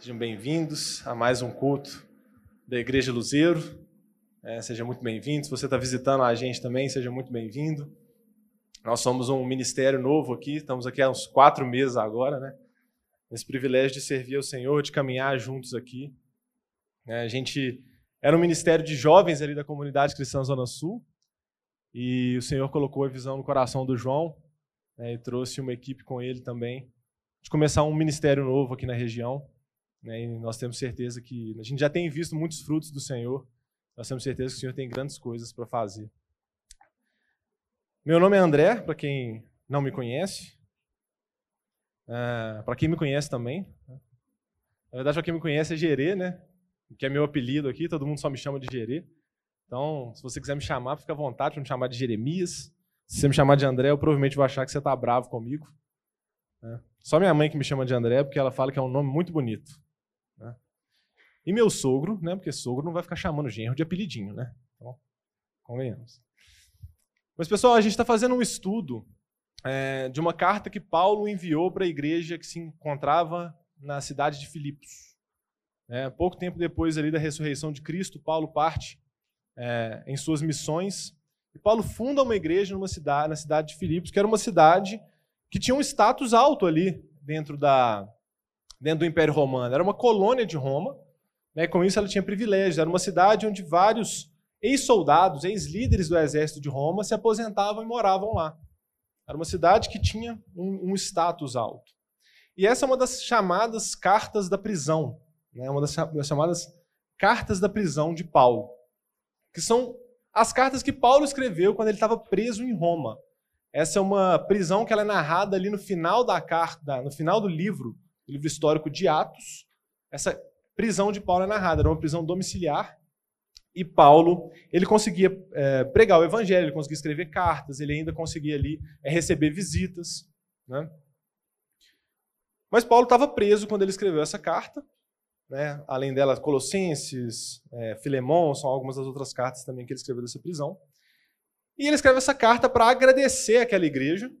Sejam bem-vindos a mais um culto da Igreja Luzeiro. É, seja muito bem-vindo. Se você está visitando a gente também, seja muito bem-vindo. Nós somos um ministério novo aqui, estamos aqui há uns quatro meses agora, né? Esse privilégio de servir ao Senhor, de caminhar juntos aqui. É, a gente era um ministério de jovens ali da comunidade cristã Zona Sul e o Senhor colocou a visão no coração do João né, e trouxe uma equipe com ele também de começar um ministério novo aqui na região. Né, e nós temos certeza que a gente já tem visto muitos frutos do Senhor. Nós temos certeza que o Senhor tem grandes coisas para fazer. Meu nome é André, para quem não me conhece. Uh, para quem me conhece também. Né. Na verdade, para quem me conhece é Gerê, né? Que é meu apelido aqui, todo mundo só me chama de Gerê. Então, se você quiser me chamar, fica à vontade para me chamar de Jeremias. Se você me chamar de André, eu provavelmente vou achar que você está bravo comigo. Né. Só minha mãe que me chama de André, porque ela fala que é um nome muito bonito. E meu sogro, né? Porque sogro não vai ficar chamando genro de apelidinho, né? Então, convenhamos. Mas, pessoal, a gente está fazendo um estudo é, de uma carta que Paulo enviou para a igreja que se encontrava na cidade de Filipos. É, pouco tempo depois ali da ressurreição de Cristo, Paulo parte é, em suas missões e Paulo funda uma igreja numa cidade, na cidade de Filipos, que era uma cidade que tinha um status alto ali dentro da, dentro do Império Romano. Era uma colônia de Roma, né? com isso ela tinha privilégios. Era uma cidade onde vários ex-soldados, ex-líderes do exército de Roma se aposentavam e moravam lá. Era uma cidade que tinha um, um status alto. E essa é uma das chamadas cartas da prisão, né? uma das chamadas cartas da prisão de Paulo, que são as cartas que Paulo escreveu quando ele estava preso em Roma. Essa é uma prisão que ela é narrada ali no final da carta, no final do livro livro histórico de Atos, essa prisão de Paulo é narrada, era uma prisão domiciliar, e Paulo, ele conseguia é, pregar o evangelho, ele conseguia escrever cartas, ele ainda conseguia ali é, receber visitas. Né? Mas Paulo estava preso quando ele escreveu essa carta, né? além dela, Colossenses, é, Filemão, são algumas das outras cartas também que ele escreveu dessa prisão. E ele escreve essa carta para agradecer aquela igreja,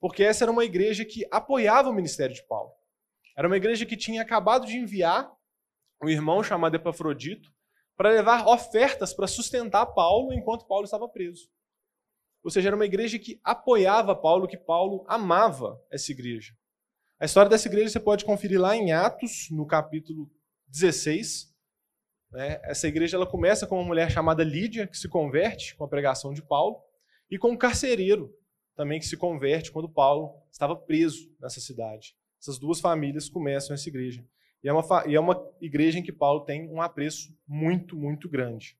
porque essa era uma igreja que apoiava o ministério de Paulo. Era uma igreja que tinha acabado de enviar um irmão chamado Epafrodito para levar ofertas para sustentar Paulo enquanto Paulo estava preso. Ou seja, era uma igreja que apoiava Paulo, que Paulo amava essa igreja. A história dessa igreja você pode conferir lá em Atos, no capítulo 16. Né? Essa igreja ela começa com uma mulher chamada Lídia, que se converte com a pregação de Paulo, e com um carcereiro também que se converte quando Paulo estava preso nessa cidade. Essas duas famílias começam essa igreja. E é, uma, e é uma igreja em que Paulo tem um apreço muito, muito grande.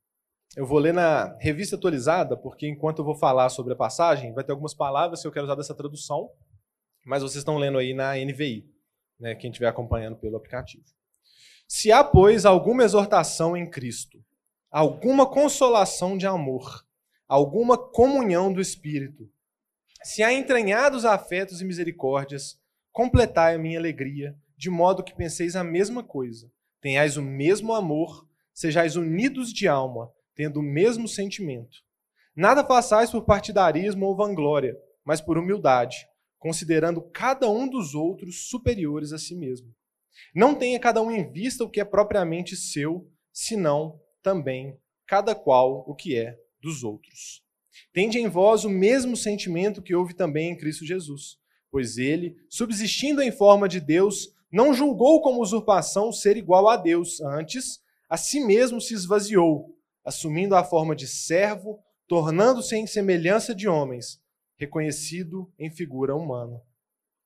Eu vou ler na revista atualizada, porque enquanto eu vou falar sobre a passagem, vai ter algumas palavras que eu quero usar dessa tradução, mas vocês estão lendo aí na NVI, né, quem estiver acompanhando pelo aplicativo. Se há, pois, alguma exortação em Cristo, alguma consolação de amor, alguma comunhão do Espírito, se há entranhados afetos e misericórdias, completai a minha alegria, de modo que penseis a mesma coisa, tenhais o mesmo amor, sejais unidos de alma, tendo o mesmo sentimento. Nada façais por partidarismo ou vanglória, mas por humildade, considerando cada um dos outros superiores a si mesmo. Não tenha cada um em vista o que é propriamente seu, senão também cada qual o que é dos outros. Tende em vós o mesmo sentimento que houve também em Cristo Jesus pois ele, subsistindo em forma de Deus, não julgou como usurpação ser igual a Deus, antes, a si mesmo se esvaziou, assumindo a forma de servo, tornando-se em semelhança de homens, reconhecido em figura humana.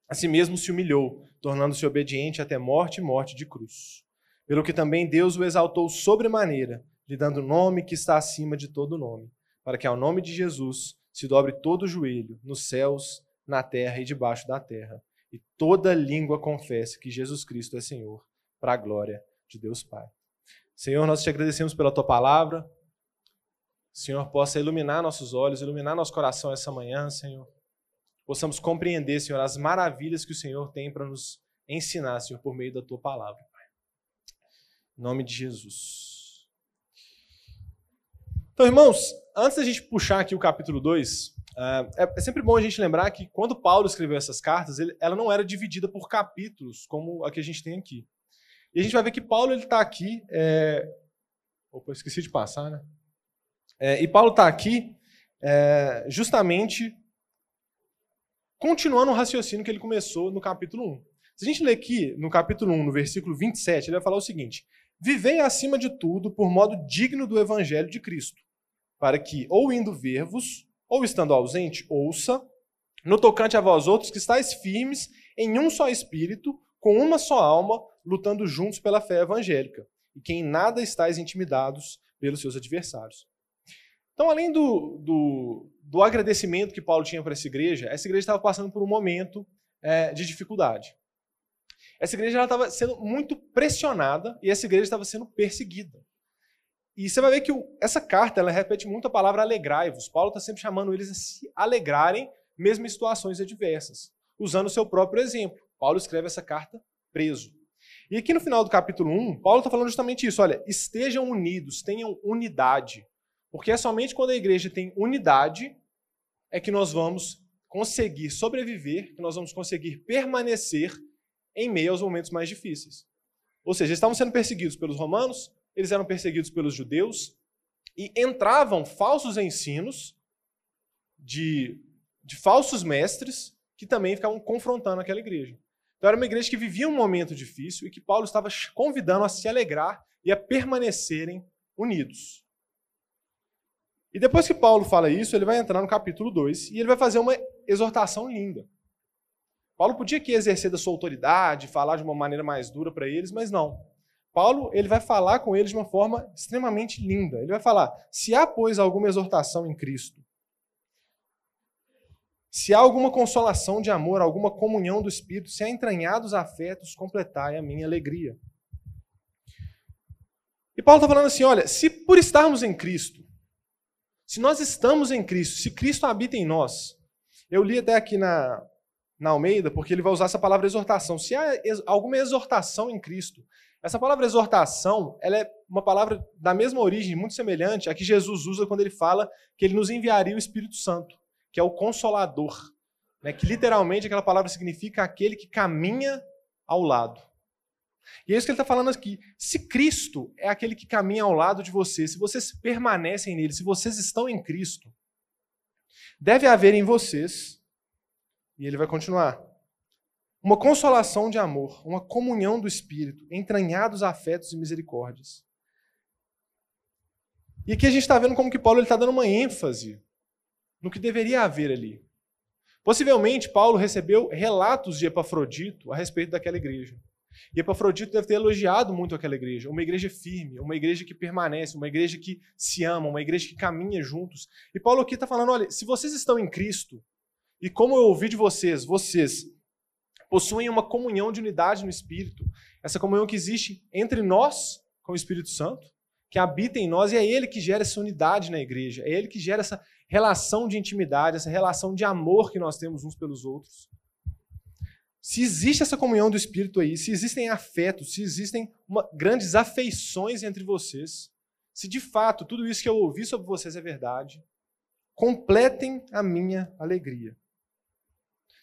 A si mesmo se humilhou, tornando-se obediente até morte e morte de cruz. Pelo que também Deus o exaltou sobremaneira, lhe dando o nome que está acima de todo nome, para que ao nome de Jesus se dobre todo o joelho, nos céus, na terra e debaixo da terra, e toda língua confesse que Jesus Cristo é Senhor, para a glória de Deus Pai. Senhor, nós te agradecemos pela tua palavra. Senhor, possa iluminar nossos olhos, iluminar nosso coração essa manhã, Senhor. Possamos compreender, Senhor, as maravilhas que o Senhor tem para nos ensinar, Senhor, por meio da tua palavra. Em nome de Jesus. Então, irmãos, antes da gente puxar aqui o capítulo 2, Uh, é, é, sempre bom a gente lembrar que quando Paulo escreveu essas cartas, ele, ela não era dividida por capítulos, como a que a gente tem aqui. E a gente vai ver que Paulo está aqui. É... Opa, esqueci de passar, né? É, e Paulo está aqui é, justamente continuando o raciocínio que ele começou no capítulo 1. Se a gente ler aqui no capítulo 1, no versículo 27, ele vai falar o seguinte: Vivei acima de tudo por modo digno do evangelho de Cristo, para que, ou indo ver-vos, ou estando ausente, ouça, no tocante a vós outros, que estáis firmes em um só espírito, com uma só alma, lutando juntos pela fé evangélica, e que em nada estáis intimidados pelos seus adversários. Então, além do, do, do agradecimento que Paulo tinha para essa igreja, essa igreja estava passando por um momento é, de dificuldade. Essa igreja estava sendo muito pressionada e essa igreja estava sendo perseguida. E você vai ver que essa carta ela repete muito a palavra alegrai-vos. Paulo está sempre chamando eles a se alegrarem, mesmo em situações adversas, usando o seu próprio exemplo. Paulo escreve essa carta preso. E aqui no final do capítulo 1, Paulo está falando justamente isso: olha, estejam unidos, tenham unidade. Porque é somente quando a igreja tem unidade é que nós vamos conseguir sobreviver, que nós vamos conseguir permanecer em meio aos momentos mais difíceis. Ou seja, eles estavam sendo perseguidos pelos romanos, eles eram perseguidos pelos judeus, e entravam falsos ensinos de, de falsos mestres que também ficavam confrontando aquela igreja. Então era uma igreja que vivia um momento difícil e que Paulo estava convidando a se alegrar e a permanecerem unidos. E depois que Paulo fala isso, ele vai entrar no capítulo 2 e ele vai fazer uma exortação linda. Paulo podia aqui exercer da sua autoridade, falar de uma maneira mais dura para eles, mas não. Paulo ele vai falar com eles de uma forma extremamente linda. Ele vai falar: se há, pois, alguma exortação em Cristo, se há alguma consolação de amor, alguma comunhão do Espírito, se há entranhados afetos, completai a minha alegria. E Paulo está falando assim: olha, se por estarmos em Cristo, se nós estamos em Cristo, se Cristo habita em nós, eu li até aqui na, na Almeida, porque ele vai usar essa palavra exortação. Se há alguma exortação em Cristo, essa palavra exortação, ela é uma palavra da mesma origem, muito semelhante à que Jesus usa quando ele fala que ele nos enviaria o Espírito Santo, que é o consolador, né? que literalmente aquela palavra significa aquele que caminha ao lado. E é isso que ele está falando aqui. Se Cristo é aquele que caminha ao lado de vocês, se vocês permanecem nele, se vocês estão em Cristo, deve haver em vocês, e ele vai continuar, uma consolação de amor, uma comunhão do Espírito, entranhados afetos e misericórdias. E aqui a gente está vendo como que Paulo está dando uma ênfase no que deveria haver ali. Possivelmente, Paulo recebeu relatos de Epafrodito a respeito daquela igreja. E Epafrodito deve ter elogiado muito aquela igreja, uma igreja firme, uma igreja que permanece, uma igreja que se ama, uma igreja que caminha juntos. E Paulo aqui está falando: olha, se vocês estão em Cristo, e como eu ouvi de vocês, vocês possuem uma comunhão de unidade no Espírito, essa comunhão que existe entre nós com o Espírito Santo, que habita em nós, e é ele que gera essa unidade na igreja, é ele que gera essa relação de intimidade, essa relação de amor que nós temos uns pelos outros. Se existe essa comunhão do Espírito aí, se existem afetos, se existem uma, grandes afeições entre vocês, se de fato tudo isso que eu ouvi sobre vocês é verdade, completem a minha alegria.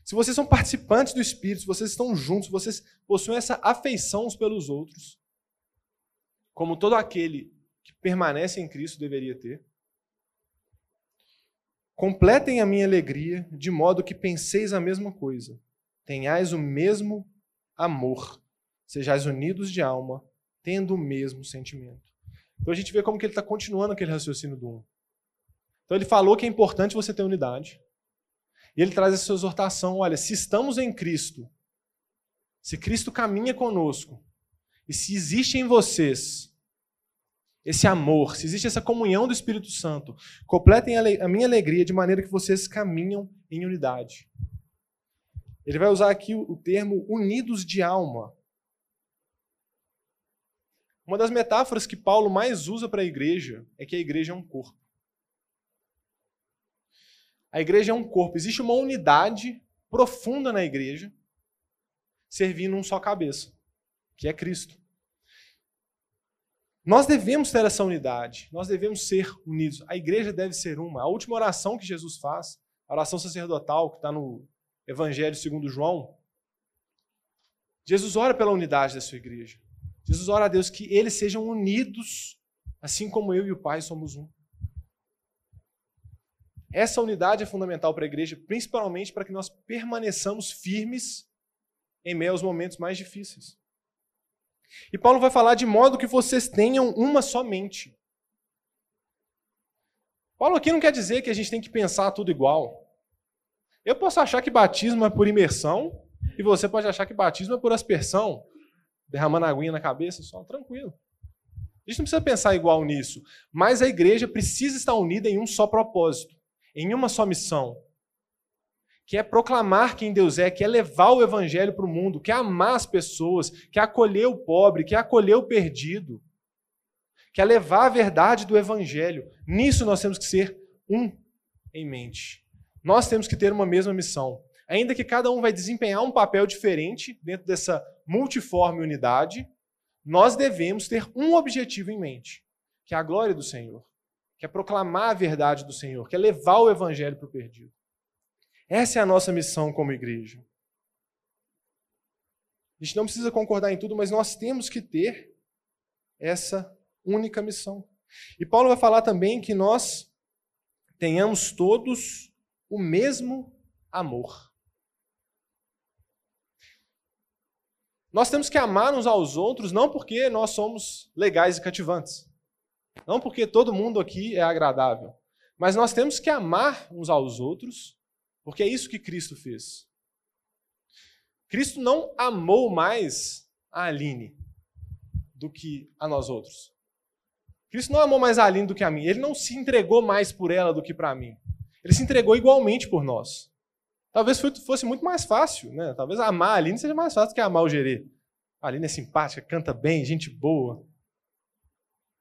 Se vocês são participantes do Espírito, se vocês estão juntos, se vocês possuem essa afeição uns pelos outros, como todo aquele que permanece em Cristo deveria ter, completem a minha alegria de modo que penseis a mesma coisa tenhais o mesmo amor, sejais unidos de alma, tendo o mesmo sentimento. Então a gente vê como que ele está continuando aquele raciocínio do 1. Então ele falou que é importante você ter unidade. E ele traz essa exortação: olha, se estamos em Cristo, se Cristo caminha conosco, e se existe em vocês esse amor, se existe essa comunhão do Espírito Santo, completem a minha alegria de maneira que vocês caminham em unidade. Ele vai usar aqui o termo unidos de alma. Uma das metáforas que Paulo mais usa para a igreja é que a igreja é um corpo. A igreja é um corpo. Existe uma unidade profunda na igreja, servindo um só cabeça, que é Cristo. Nós devemos ter essa unidade, nós devemos ser unidos. A igreja deve ser uma. A última oração que Jesus faz, a oração sacerdotal, que está no Evangelho segundo João, Jesus ora pela unidade da sua igreja. Jesus ora a Deus que eles sejam unidos, assim como eu e o Pai somos um. Essa unidade é fundamental para a igreja, principalmente para que nós permaneçamos firmes em meio aos momentos mais difíceis. E Paulo vai falar de modo que vocês tenham uma só mente. Paulo aqui não quer dizer que a gente tem que pensar tudo igual. Eu posso achar que batismo é por imersão, e você pode achar que batismo é por aspersão, derramando aguinha na cabeça, só tranquilo. A gente não precisa pensar igual nisso, mas a igreja precisa estar unida em um só propósito, em uma só missão, que é proclamar quem Deus é, que é levar o evangelho para o mundo, que é amar as pessoas, que é acolher o pobre, que é acolher o perdido, que é levar a verdade do evangelho. Nisso nós temos que ser um em mente. Nós temos que ter uma mesma missão. Ainda que cada um vai desempenhar um papel diferente dentro dessa multiforme unidade, nós devemos ter um objetivo em mente, que é a glória do Senhor, que é proclamar a verdade do Senhor, que é levar o evangelho para o perdido. Essa é a nossa missão como igreja. A gente não precisa concordar em tudo, mas nós temos que ter essa única missão. E Paulo vai falar também que nós tenhamos todos o mesmo amor. Nós temos que amar uns aos outros não porque nós somos legais e cativantes, não porque todo mundo aqui é agradável, mas nós temos que amar uns aos outros porque é isso que Cristo fez. Cristo não amou mais a Aline do que a nós outros. Cristo não amou mais a Aline do que a mim. Ele não se entregou mais por ela do que para mim. Ele se entregou igualmente por nós. Talvez fosse muito mais fácil, né? Talvez amar a Aline seja mais fácil do que amar o Gerê. A Aline é simpática, canta bem, gente boa.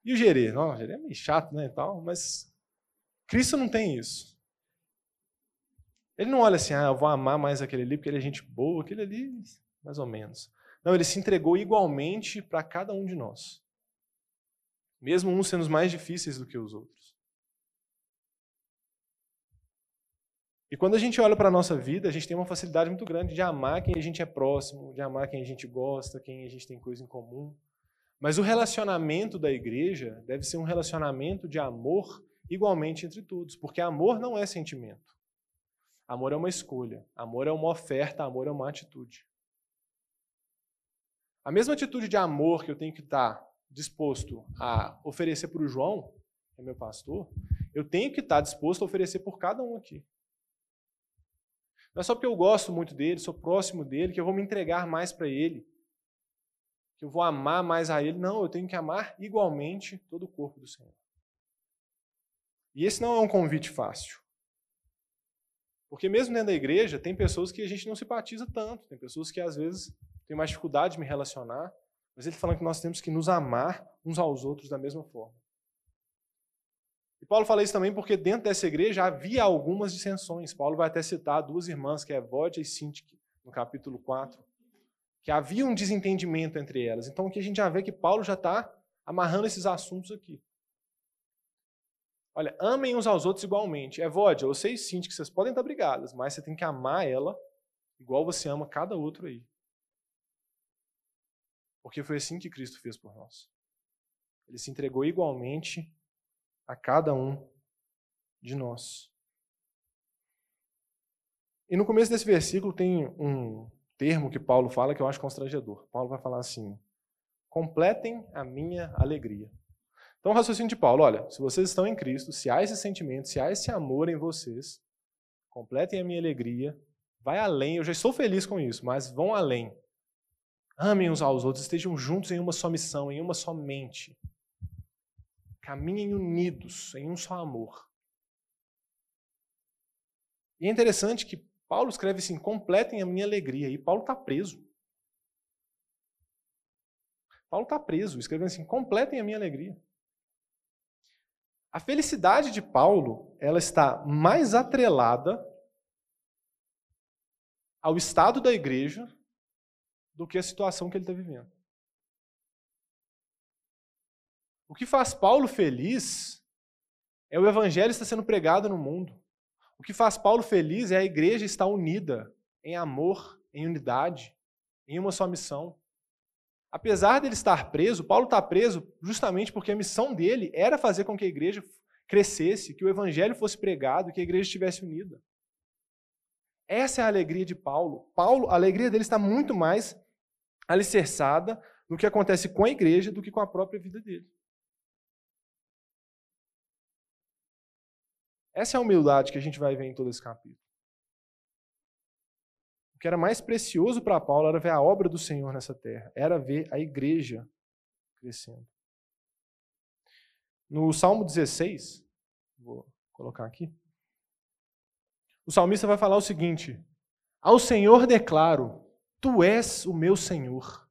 E o Gerê? Não, o Gerê é meio chato, né, e tal, mas Cristo não tem isso. Ele não olha assim, ah, eu vou amar mais aquele ali porque ele é gente boa, aquele ali, mais ou menos. Não, ele se entregou igualmente para cada um de nós. Mesmo uns sendo mais difíceis do que os outros. E quando a gente olha para a nossa vida, a gente tem uma facilidade muito grande de amar quem a gente é próximo, de amar quem a gente gosta, quem a gente tem coisa em comum. Mas o relacionamento da igreja deve ser um relacionamento de amor igualmente entre todos, porque amor não é sentimento. Amor é uma escolha, amor é uma oferta, amor é uma atitude. A mesma atitude de amor que eu tenho que estar disposto a oferecer para o João, que é meu pastor, eu tenho que estar disposto a oferecer por cada um aqui. Não é só porque eu gosto muito dele, sou próximo dele, que eu vou me entregar mais para ele, que eu vou amar mais a ele. Não, eu tenho que amar igualmente todo o corpo do Senhor. E esse não é um convite fácil. Porque mesmo dentro da igreja, tem pessoas que a gente não simpatiza tanto, tem pessoas que às vezes têm mais dificuldade de me relacionar, mas ele falando que nós temos que nos amar uns aos outros da mesma forma. E Paulo fala isso também porque dentro dessa igreja havia algumas dissensões. Paulo vai até citar duas irmãs, que é Vodia e Sintique, no capítulo 4, que havia um desentendimento entre elas. Então aqui a gente já vê que Paulo já está amarrando esses assuntos aqui. Olha, amem uns aos outros igualmente. É Vodia, eu sei sim que vocês podem estar brigadas, mas você tem que amar ela igual você ama cada outro aí. Porque foi assim que Cristo fez por nós. Ele se entregou igualmente a cada um de nós. E no começo desse versículo tem um termo que Paulo fala que eu acho constrangedor. Paulo vai falar assim: completem a minha alegria. Então, o raciocínio de Paulo, olha, se vocês estão em Cristo, se há esse sentimento, se há esse amor em vocês, completem a minha alegria, vai além, eu já estou feliz com isso, mas vão além. Amem uns aos outros, estejam juntos em uma só missão, em uma só mente. Caminhem unidos em um só amor. E é interessante que Paulo escreve assim: completem a minha alegria. E Paulo está preso. Paulo está preso, escrevendo assim: completem a minha alegria. A felicidade de Paulo, ela está mais atrelada ao estado da igreja do que a situação que ele está vivendo. O que faz Paulo feliz é o evangelho estar sendo pregado no mundo. O que faz Paulo feliz é a igreja estar unida em amor, em unidade, em uma só missão. apesar dele estar preso, Paulo está preso justamente porque a missão dele era fazer com que a igreja crescesse, que o evangelho fosse pregado, que a igreja estivesse unida. Essa é a alegria de Paulo. Paulo, a alegria dele está muito mais alicerçada no que acontece com a igreja do que com a própria vida dele. Essa é a humildade que a gente vai ver em todo esse capítulo. O que era mais precioso para Paulo era ver a obra do Senhor nessa terra, era ver a igreja crescendo. No Salmo 16, vou colocar aqui, o salmista vai falar o seguinte: Ao Senhor declaro, tu és o meu Senhor,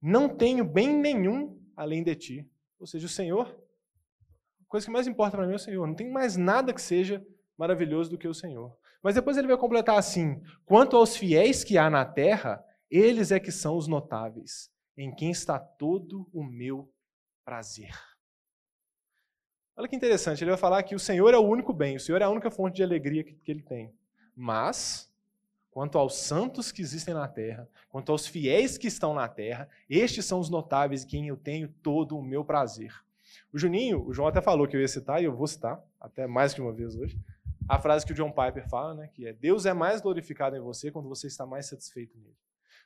não tenho bem nenhum além de ti. Ou seja, o Senhor coisa que mais importa para mim é o Senhor. Não tem mais nada que seja maravilhoso do que o Senhor. Mas depois ele vai completar assim: quanto aos fiéis que há na terra, eles é que são os notáveis, em quem está todo o meu prazer. Olha que interessante, ele vai falar que o Senhor é o único bem, o Senhor é a única fonte de alegria que, que ele tem. Mas, quanto aos santos que existem na terra, quanto aos fiéis que estão na terra, estes são os notáveis em quem eu tenho todo o meu prazer. O Juninho, o João até falou que eu ia citar, e eu vou citar, até mais que uma vez hoje, a frase que o John Piper fala, né, que é Deus é mais glorificado em você quando você está mais satisfeito nele.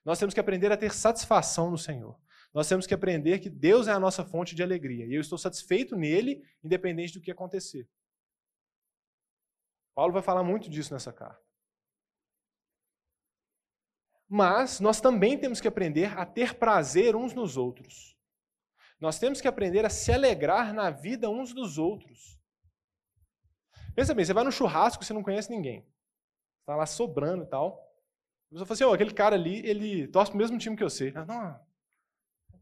Nós temos que aprender a ter satisfação no Senhor. Nós temos que aprender que Deus é a nossa fonte de alegria. E eu estou satisfeito nele, independente do que acontecer. Paulo vai falar muito disso nessa carta. Mas nós também temos que aprender a ter prazer uns nos outros. Nós temos que aprender a se alegrar na vida uns dos outros. Pensa bem, você vai no churrasco você não conhece ninguém. Está lá sobrando e tal. A pessoa fala assim, oh, aquele cara ali, ele torce pro mesmo time que eu sei.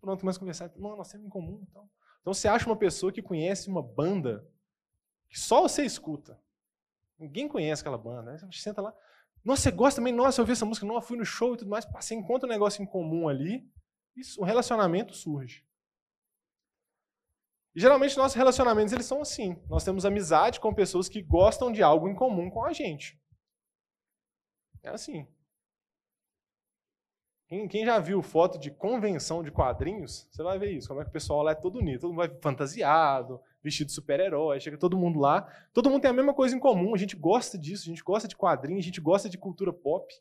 Não, começa a conversar. Não, nós temos em comum. Então. então você acha uma pessoa que conhece uma banda que só você escuta. Ninguém conhece aquela banda. Aí você senta lá. Nossa, você gosta também? Nossa, eu ouvi essa música. Não, eu fui no show e tudo mais. Você encontra um negócio em comum ali. Isso, o relacionamento surge. E geralmente nossos relacionamentos eles são assim. Nós temos amizade com pessoas que gostam de algo em comum com a gente. É assim. Quem, já viu foto de convenção de quadrinhos, você vai ver isso. Como é que o pessoal lá é todo unido. Todo mundo vai fantasiado, vestido de super-herói, chega todo mundo lá. Todo mundo tem a mesma coisa em comum. A gente gosta disso, a gente gosta de quadrinhos, a gente gosta de cultura pop.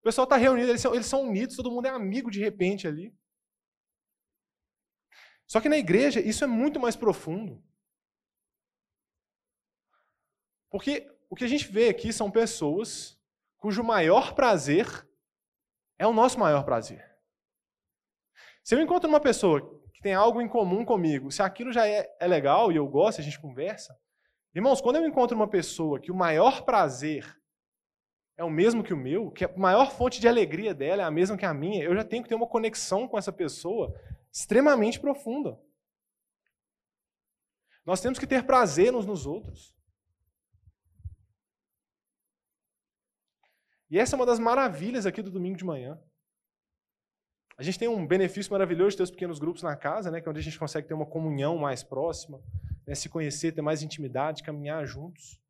O pessoal está reunido, eles são, eles são unidos, todo mundo é amigo de repente ali. Só que na igreja isso é muito mais profundo. Porque o que a gente vê aqui são pessoas cujo maior prazer é o nosso maior prazer. Se eu encontro uma pessoa que tem algo em comum comigo, se aquilo já é, é legal e eu gosto, a gente conversa. Irmãos, quando eu encontro uma pessoa que o maior prazer é o mesmo que o meu, que a maior fonte de alegria dela é a mesma que a minha, eu já tenho que ter uma conexão com essa pessoa extremamente profunda. Nós temos que ter prazer uns nos outros. E essa é uma das maravilhas aqui do domingo de manhã. A gente tem um benefício maravilhoso de ter os pequenos grupos na casa, né, que é onde a gente consegue ter uma comunhão mais próxima, né, se conhecer, ter mais intimidade, caminhar juntos.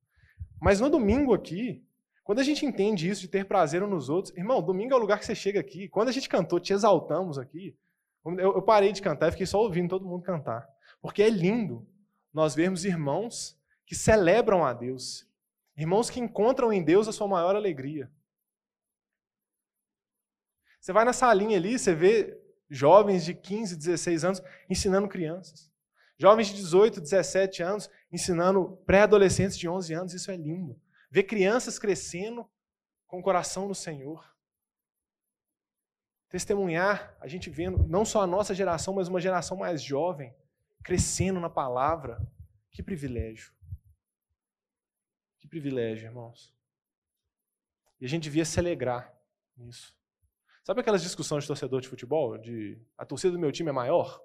Mas no domingo aqui, quando a gente entende isso de ter prazer uns nos outros, irmão, domingo é o lugar que você chega aqui. Quando a gente cantou, te exaltamos aqui, eu, eu parei de cantar e fiquei só ouvindo todo mundo cantar. Porque é lindo nós vermos irmãos que celebram a Deus, irmãos que encontram em Deus a sua maior alegria. Você vai na salinha ali, você vê jovens de 15, 16 anos ensinando crianças. Jovens de 18, 17 anos ensinando pré-adolescentes de 11 anos, isso é lindo. Ver crianças crescendo com o coração no Senhor testemunhar, a gente vendo não só a nossa geração, mas uma geração mais jovem, crescendo na palavra. Que privilégio. Que privilégio, irmãos. E a gente devia se alegrar nisso. Sabe aquelas discussões de torcedor de futebol? De a torcida do meu time é maior?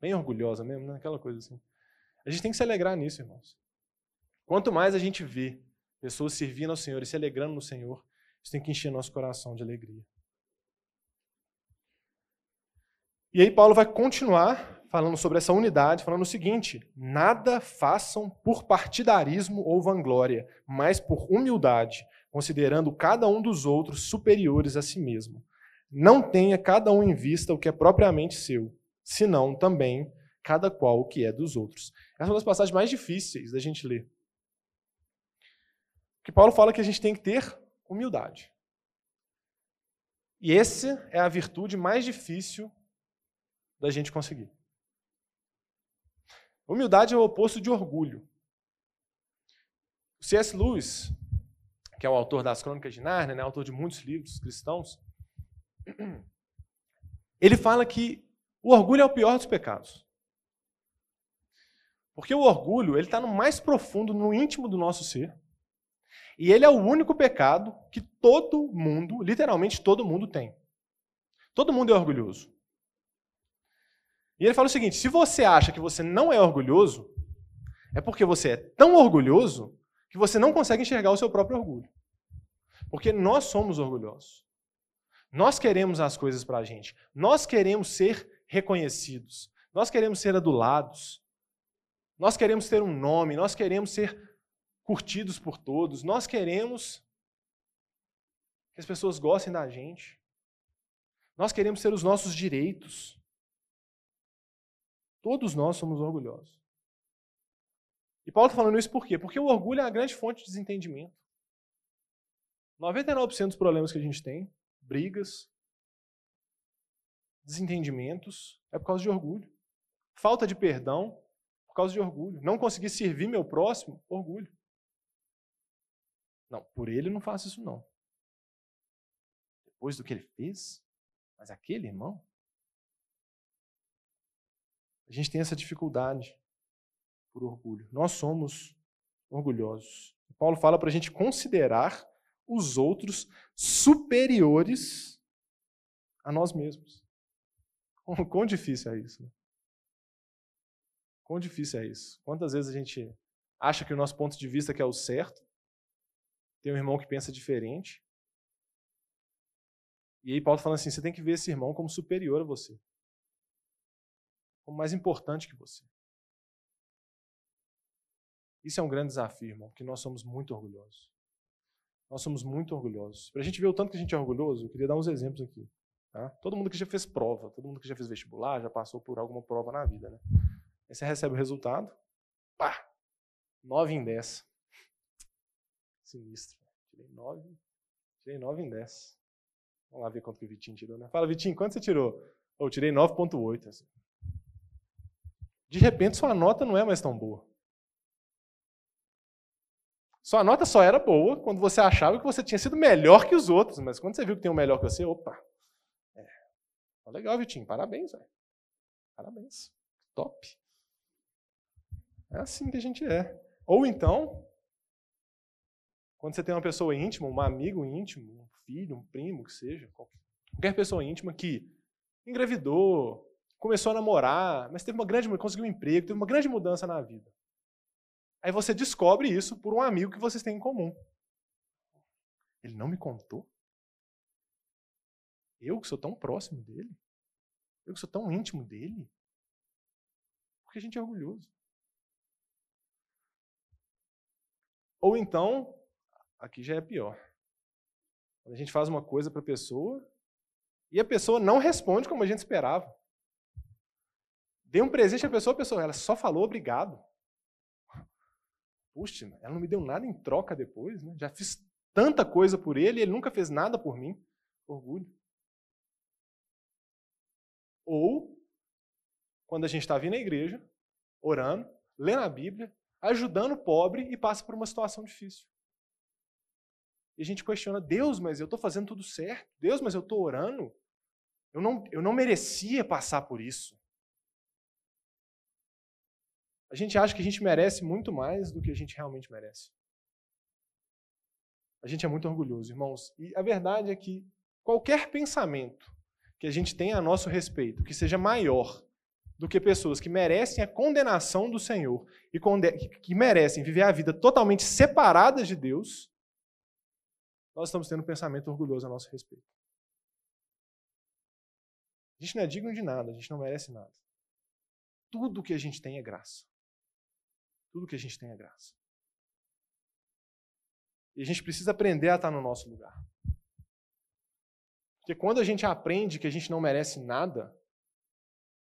Bem orgulhosa mesmo, né? Aquela coisa assim. A gente tem que se alegrar nisso, irmãos. Quanto mais a gente vê pessoas servindo ao Senhor e se alegrando no Senhor, isso tem que encher nosso coração de alegria. E aí Paulo vai continuar falando sobre essa unidade, falando o seguinte: nada façam por partidarismo ou vanglória, mas por humildade, considerando cada um dos outros superiores a si mesmo. não tenha cada um em vista o que é propriamente seu, senão também cada qual o que é dos outros. Essa é uma das passagens mais difíceis da gente ler. Porque Paulo fala que a gente tem que ter humildade. E essa é a virtude mais difícil da gente conseguir. Humildade é o oposto de orgulho. O C.S. Lewis, que é o autor das Crônicas de Nárnia, né, autor de muitos livros cristãos, ele fala que o orgulho é o pior dos pecados. Porque o orgulho ele está no mais profundo, no íntimo do nosso ser. E ele é o único pecado que todo mundo, literalmente todo mundo tem. Todo mundo é orgulhoso. E ele fala o seguinte: se você acha que você não é orgulhoso, é porque você é tão orgulhoso que você não consegue enxergar o seu próprio orgulho. Porque nós somos orgulhosos. Nós queremos as coisas para a gente. Nós queremos ser reconhecidos. Nós queremos ser adulados. Nós queremos ter um nome. Nós queremos ser curtidos por todos. Nós queremos que as pessoas gostem da gente. Nós queremos ter os nossos direitos. Todos nós somos orgulhosos. E Paulo está falando isso por quê? Porque o orgulho é a grande fonte de desentendimento. 99% dos problemas que a gente tem brigas, desentendimentos, é por causa de orgulho. Falta de perdão, por causa de orgulho. Não conseguir servir meu próximo, orgulho. Não, por ele não faço isso não. Depois do que ele fez, mas aquele irmão, a gente tem essa dificuldade por orgulho. Nós somos orgulhosos. Paulo fala para a gente considerar os outros superiores a nós mesmos. Quão difícil é isso? Né? Quão difícil é isso? Quantas vezes a gente acha que o nosso ponto de vista é o certo, tem um irmão que pensa diferente, e aí Paulo tá falando assim, você tem que ver esse irmão como superior a você. Como mais importante que você. Isso é um grande desafio, irmão, porque nós somos muito orgulhosos. Nós somos muito orgulhosos. Para a gente ver o tanto que a gente é orgulhoso, eu queria dar uns exemplos aqui. Tá? Todo mundo que já fez prova, todo mundo que já fez vestibular, já passou por alguma prova na vida. Né? Aí você recebe o resultado, pá, 9 em 10. Sinistro. Tirei 9, tirei 9 em 10. Vamos lá ver quanto que o Vitinho tirou. Né? Fala, Vitinho, quanto você tirou? Eu tirei 9.8. Assim. De repente, sua nota não é mais tão boa. Sua nota só era boa quando você achava que você tinha sido melhor que os outros, mas quando você viu que tem um melhor que você, opa. É. Tá legal, Vitinho, parabéns, velho. Parabéns. Top. É assim que a gente é. Ou então, quando você tem uma pessoa íntima, um amigo íntimo, um filho, um primo, que seja, qualquer pessoa íntima que engravidou, começou a namorar, mas teve uma grande, conseguiu um emprego, teve uma grande mudança na vida. Aí você descobre isso por um amigo que vocês têm em comum. Ele não me contou? Eu que sou tão próximo dele? Eu que sou tão íntimo dele? Porque a gente é orgulhoso. Ou então, aqui já é pior. Quando a gente faz uma coisa para a pessoa e a pessoa não responde como a gente esperava. Dei um presente à pessoa, a pessoa ela só falou obrigado. Puxa, ela não me deu nada em troca depois, né? Já fiz tanta coisa por ele e ele nunca fez nada por mim. Orgulho. Ou, quando a gente está vindo à igreja, orando, lendo a Bíblia, ajudando o pobre e passa por uma situação difícil. E a gente questiona, Deus, mas eu estou fazendo tudo certo. Deus, mas eu estou orando. Eu não, eu não merecia passar por isso. A gente acha que a gente merece muito mais do que a gente realmente merece. A gente é muito orgulhoso, irmãos. E a verdade é que qualquer pensamento que a gente tenha a nosso respeito, que seja maior do que pessoas que merecem a condenação do Senhor e que merecem viver a vida totalmente separadas de Deus, nós estamos tendo um pensamento orgulhoso a nosso respeito. A gente não é digno de nada, a gente não merece nada. Tudo que a gente tem é graça. Tudo que a gente tem é graça. E a gente precisa aprender a estar no nosso lugar. Porque quando a gente aprende que a gente não merece nada,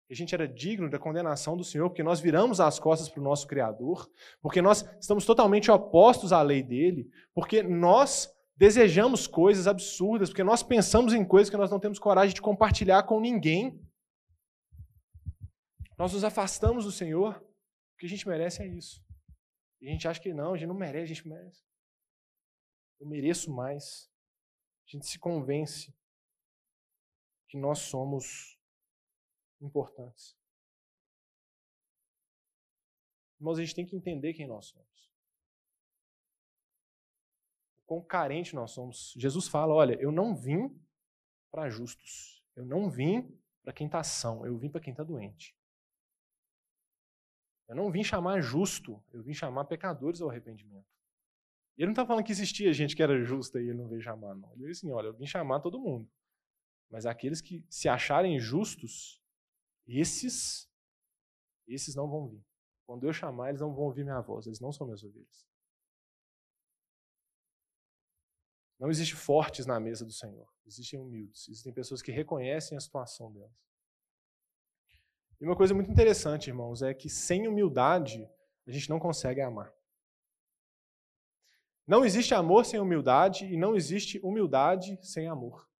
que a gente era digno da condenação do Senhor, porque nós viramos as costas para o nosso Criador, porque nós estamos totalmente opostos à lei dele, porque nós desejamos coisas absurdas, porque nós pensamos em coisas que nós não temos coragem de compartilhar com ninguém. Nós nos afastamos do Senhor, o que a gente merece é isso. E a gente acha que não, a gente não merece, a gente merece. Eu mereço mais. A gente se convence que nós somos importantes. Mas a gente tem que entender quem nós somos. Quão carente nós somos. Jesus fala: olha, eu não vim para justos. Eu não vim para quem está são. Eu vim para quem está doente. Eu não vim chamar justo. Eu vim chamar pecadores ao arrependimento. Ele não está falando que existia gente que era justa e ele não veio chamar, não. Ele disse assim: olha, eu vim chamar todo mundo. Mas aqueles que se acharem justos, esses, esses não vão vir. Quando eu chamar, eles não vão ouvir minha voz, eles não são minhas ovelhas. Não existe fortes na mesa do Senhor, existem humildes, existem pessoas que reconhecem a situação delas. E uma coisa muito interessante, irmãos, é que sem humildade a gente não consegue amar. Não existe amor sem humildade e não existe humildade sem amor.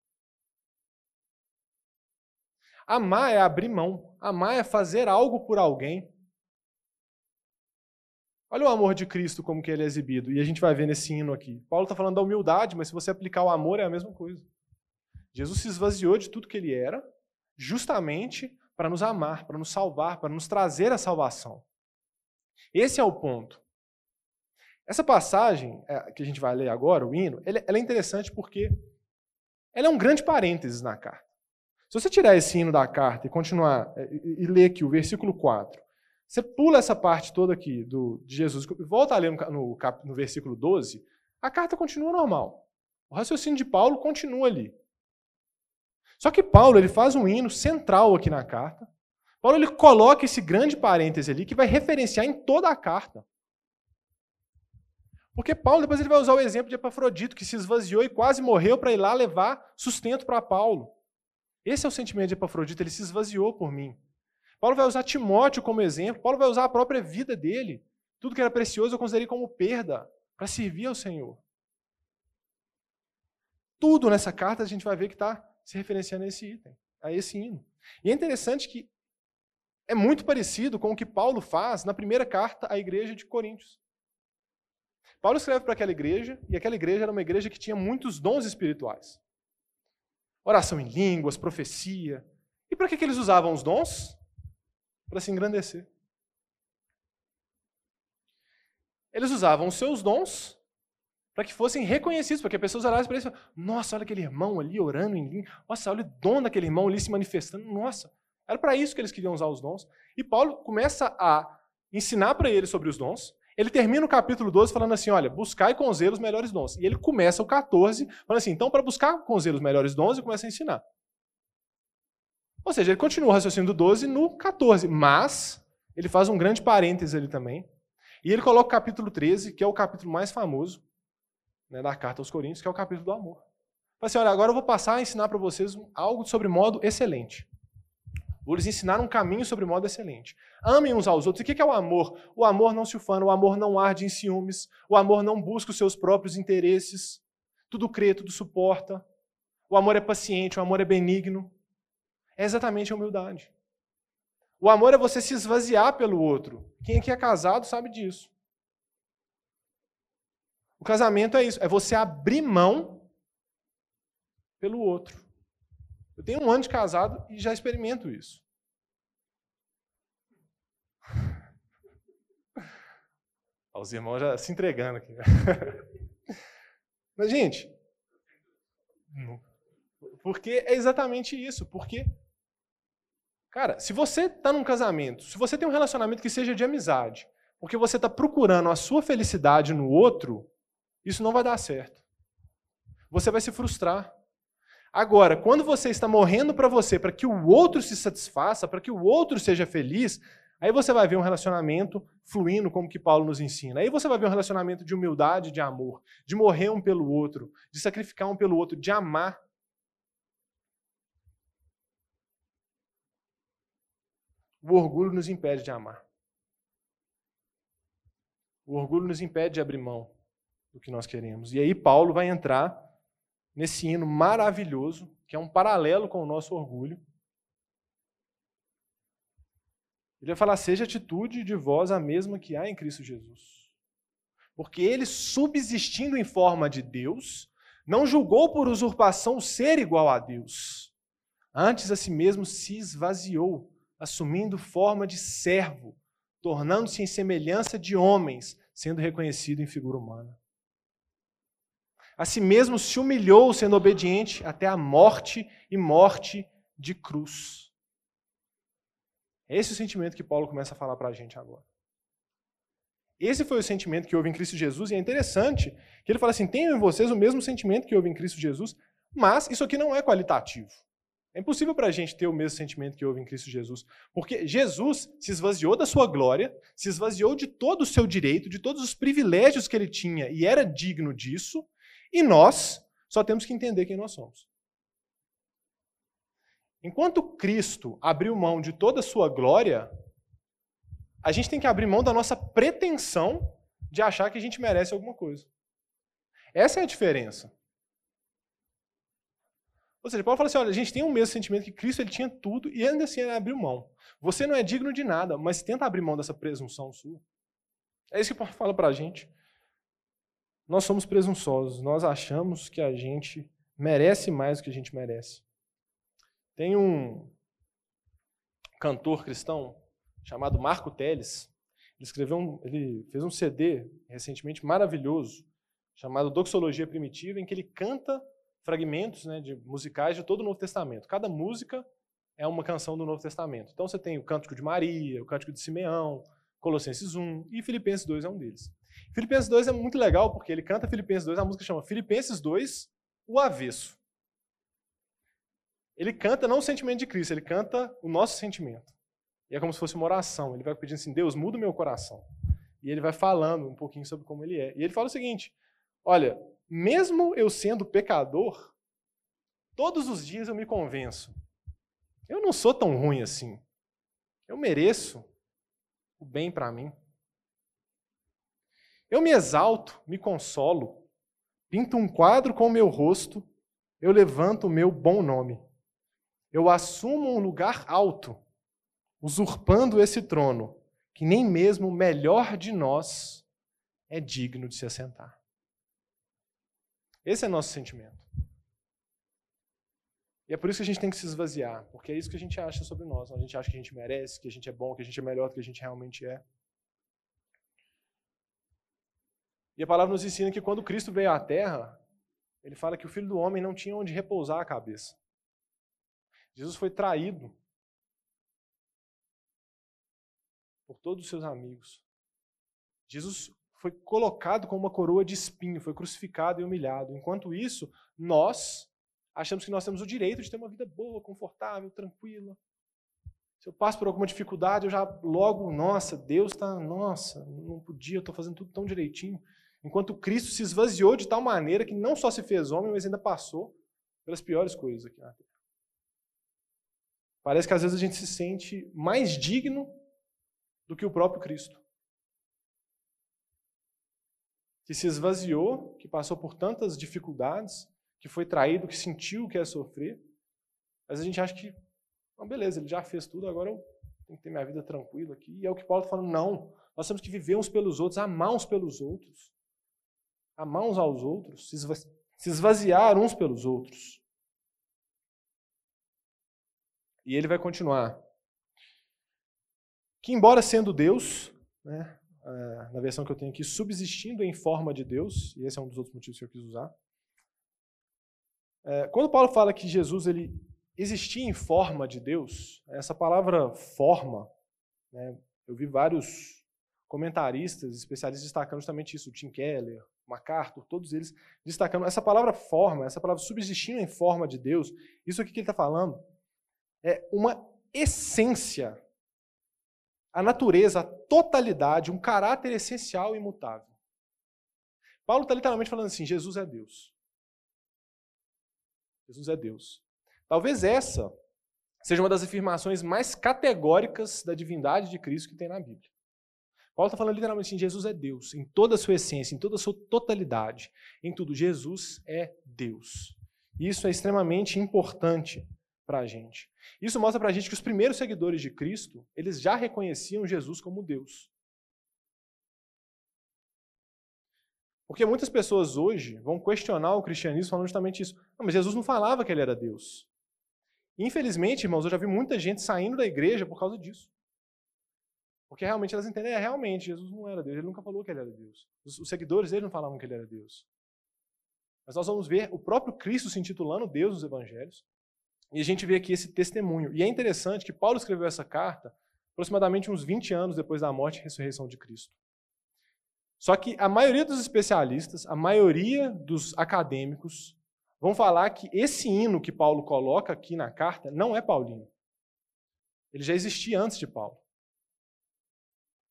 Amar é abrir mão. Amar é fazer algo por alguém. Olha o amor de Cristo como que ele é exibido. E a gente vai ver nesse hino aqui. Paulo está falando da humildade, mas se você aplicar o amor é a mesma coisa. Jesus se esvaziou de tudo que ele era, justamente para nos amar, para nos salvar, para nos trazer a salvação. Esse é o ponto. Essa passagem é, que a gente vai ler agora, o hino, ela é interessante porque ela é um grande parênteses na carta. Se você tirar esse hino da carta e continuar é, e, e ler aqui o versículo 4, você pula essa parte toda aqui do, de Jesus, volta a ler no, no, no versículo 12, a carta continua normal. O raciocínio de Paulo continua ali. Só que Paulo ele faz um hino central aqui na carta. Paulo ele coloca esse grande parêntese ali que vai referenciar em toda a carta. Porque Paulo depois ele vai usar o exemplo de Epafrodito, que se esvaziou e quase morreu para ir lá levar sustento para Paulo. Esse é o sentimento de Epafrodito, ele se esvaziou por mim. Paulo vai usar Timóteo como exemplo, Paulo vai usar a própria vida dele. Tudo que era precioso eu considerei como perda para servir ao Senhor. Tudo nessa carta a gente vai ver que está se referenciando a esse item, a esse hino. E é interessante que é muito parecido com o que Paulo faz na primeira carta à igreja de Coríntios. Paulo escreve para aquela igreja, e aquela igreja era uma igreja que tinha muitos dons espirituais oração em línguas, profecia. E para que, que eles usavam os dons? Para se engrandecer. Eles usavam os seus dons para que fossem reconhecidos, para que as pessoas olhassem para eles e falassem, nossa, olha aquele irmão ali orando em língua, nossa, olha o dom daquele irmão ali se manifestando, nossa. Era para isso que eles queriam usar os dons. E Paulo começa a ensinar para eles sobre os dons, ele termina o capítulo 12 falando assim: olha, buscai com zelo os melhores dons. E ele começa o 14 falando assim: então, para buscar com zelo os melhores dons, ele começa a ensinar. Ou seja, ele continua o raciocínio do 12 no 14, mas ele faz um grande parêntese ali também. E ele coloca o capítulo 13, que é o capítulo mais famoso né, da carta aos Coríntios, que é o capítulo do amor. Fala assim: olha, agora eu vou passar a ensinar para vocês algo sobre modo excelente. Vou lhes ensinar um caminho sobre modo excelente. Amem uns aos outros. E o que é o amor? O amor não se ufana, o amor não arde em ciúmes, o amor não busca os seus próprios interesses. Tudo crê, tudo suporta. O amor é paciente, o amor é benigno. É exatamente a humildade. O amor é você se esvaziar pelo outro. Quem aqui é casado sabe disso. O casamento é isso, é você abrir mão pelo outro. Eu tenho um ano de casado e já experimento isso. Os irmãos já se entregando aqui. Mas, gente, porque é exatamente isso. Porque, cara, se você está num casamento, se você tem um relacionamento que seja de amizade, porque você está procurando a sua felicidade no outro, isso não vai dar certo. Você vai se frustrar. Agora, quando você está morrendo para você, para que o outro se satisfaça, para que o outro seja feliz, aí você vai ver um relacionamento fluindo como que Paulo nos ensina. Aí você vai ver um relacionamento de humildade, de amor, de morrer um pelo outro, de sacrificar um pelo outro, de amar. O orgulho nos impede de amar. O orgulho nos impede de abrir mão do que nós queremos. E aí Paulo vai entrar nesse hino maravilhoso, que é um paralelo com o nosso orgulho. Ele vai falar: seja a atitude de vós a mesma que há em Cristo Jesus. Porque ele, subsistindo em forma de Deus, não julgou por usurpação ser igual a Deus. Antes a si mesmo se esvaziou, assumindo forma de servo, tornando-se em semelhança de homens, sendo reconhecido em figura humana. A si mesmo se humilhou, sendo obediente até a morte e morte de cruz. É esse o sentimento que Paulo começa a falar para a gente agora. Esse foi o sentimento que houve em Cristo Jesus, e é interessante que ele fala assim: tenham em vocês o mesmo sentimento que houve em Cristo Jesus, mas isso aqui não é qualitativo. É impossível para a gente ter o mesmo sentimento que houve em Cristo Jesus, porque Jesus se esvaziou da sua glória, se esvaziou de todo o seu direito, de todos os privilégios que ele tinha e era digno disso, e nós só temos que entender quem nós somos. Enquanto Cristo abriu mão de toda a sua glória, a gente tem que abrir mão da nossa pretensão de achar que a gente merece alguma coisa. Essa é a diferença. Ou seja, Paulo fala assim: olha, a gente tem o mesmo sentimento que Cristo ele tinha tudo e ainda assim ele abriu mão. Você não é digno de nada, mas tenta abrir mão dessa presunção sua. É isso que Paulo fala para a gente. Nós somos presunçosos, nós achamos que a gente merece mais do que a gente merece. Tem um cantor cristão chamado Marco Teles. Ele escreveu um, ele fez um CD recentemente maravilhoso chamado Doxologia Primitiva, em que ele canta fragmentos né, de musicais de todo o Novo Testamento. Cada música é uma canção do Novo Testamento. Então você tem o Cântico de Maria, o Cântico de Simeão, Colossenses 1 e Filipenses 2 é um deles. Filipenses 2 é muito legal porque ele canta Filipenses 2, a música chama Filipenses 2, o avesso. Ele canta não o sentimento de Cristo, ele canta o nosso sentimento. E é como se fosse uma oração. Ele vai pedindo assim: Deus, muda o meu coração. E ele vai falando um pouquinho sobre como ele é. E ele fala o seguinte: Olha, mesmo eu sendo pecador, todos os dias eu me convenço. Eu não sou tão ruim assim. Eu mereço o bem para mim. Eu me exalto, me consolo, pinto um quadro com o meu rosto, eu levanto o meu bom nome. Eu assumo um lugar alto, usurpando esse trono, que nem mesmo o melhor de nós é digno de se assentar. Esse é nosso sentimento. E é por isso que a gente tem que se esvaziar, porque é isso que a gente acha sobre nós. A gente acha que a gente merece, que a gente é bom, que a gente é melhor do que a gente realmente é. E a palavra nos ensina que quando Cristo veio à Terra, ele fala que o Filho do Homem não tinha onde repousar a cabeça. Jesus foi traído por todos os seus amigos. Jesus foi colocado com uma coroa de espinho, foi crucificado e humilhado. Enquanto isso, nós achamos que nós temos o direito de ter uma vida boa, confortável, tranquila. Se eu passo por alguma dificuldade, eu já logo, nossa, Deus está, nossa, não podia, estou fazendo tudo tão direitinho. Enquanto Cristo se esvaziou de tal maneira que não só se fez homem, mas ainda passou pelas piores coisas aqui na terra. Parece que às vezes a gente se sente mais digno do que o próprio Cristo. Que se esvaziou, que passou por tantas dificuldades, que foi traído, que sentiu o que é sofrer. Mas a gente acha que, não, beleza, ele já fez tudo, agora eu tenho que ter minha vida tranquila aqui. E é o que Paulo está falando, não. Nós temos que viver uns pelos outros, amar uns pelos outros. Amar uns aos outros, se esvaziar uns pelos outros. E ele vai continuar. Que, embora sendo Deus, né, na versão que eu tenho aqui, subsistindo em forma de Deus, e esse é um dos outros motivos que eu quis usar. É, quando Paulo fala que Jesus ele existia em forma de Deus, essa palavra forma, né, eu vi vários comentaristas, especialistas destacando justamente isso, Tim Keller, MacArthur, todos eles destacando essa palavra forma, essa palavra subsistindo em forma de Deus, isso aqui que ele está falando é uma essência, a natureza, a totalidade, um caráter essencial e imutável. Paulo está literalmente falando assim: Jesus é Deus. Jesus é Deus. Talvez essa seja uma das afirmações mais categóricas da divindade de Cristo que tem na Bíblia. Paulo está falando literalmente assim: Jesus é Deus, em toda a sua essência, em toda a sua totalidade, em tudo. Jesus é Deus. Isso é extremamente importante para a gente. Isso mostra para a gente que os primeiros seguidores de Cristo, eles já reconheciam Jesus como Deus. Porque muitas pessoas hoje vão questionar o cristianismo falando justamente isso. Não, mas Jesus não falava que ele era Deus. Infelizmente, irmãos, eu já vi muita gente saindo da igreja por causa disso. Porque realmente elas entendem, é, realmente, Jesus não era Deus, ele nunca falou que ele era Deus. Os, os seguidores dele não falavam que ele era Deus. Mas nós vamos ver o próprio Cristo se intitulando Deus nos evangelhos. E a gente vê aqui esse testemunho. E é interessante que Paulo escreveu essa carta aproximadamente uns 20 anos depois da morte e ressurreição de Cristo. Só que a maioria dos especialistas, a maioria dos acadêmicos, vão falar que esse hino que Paulo coloca aqui na carta não é paulino. Ele já existia antes de Paulo.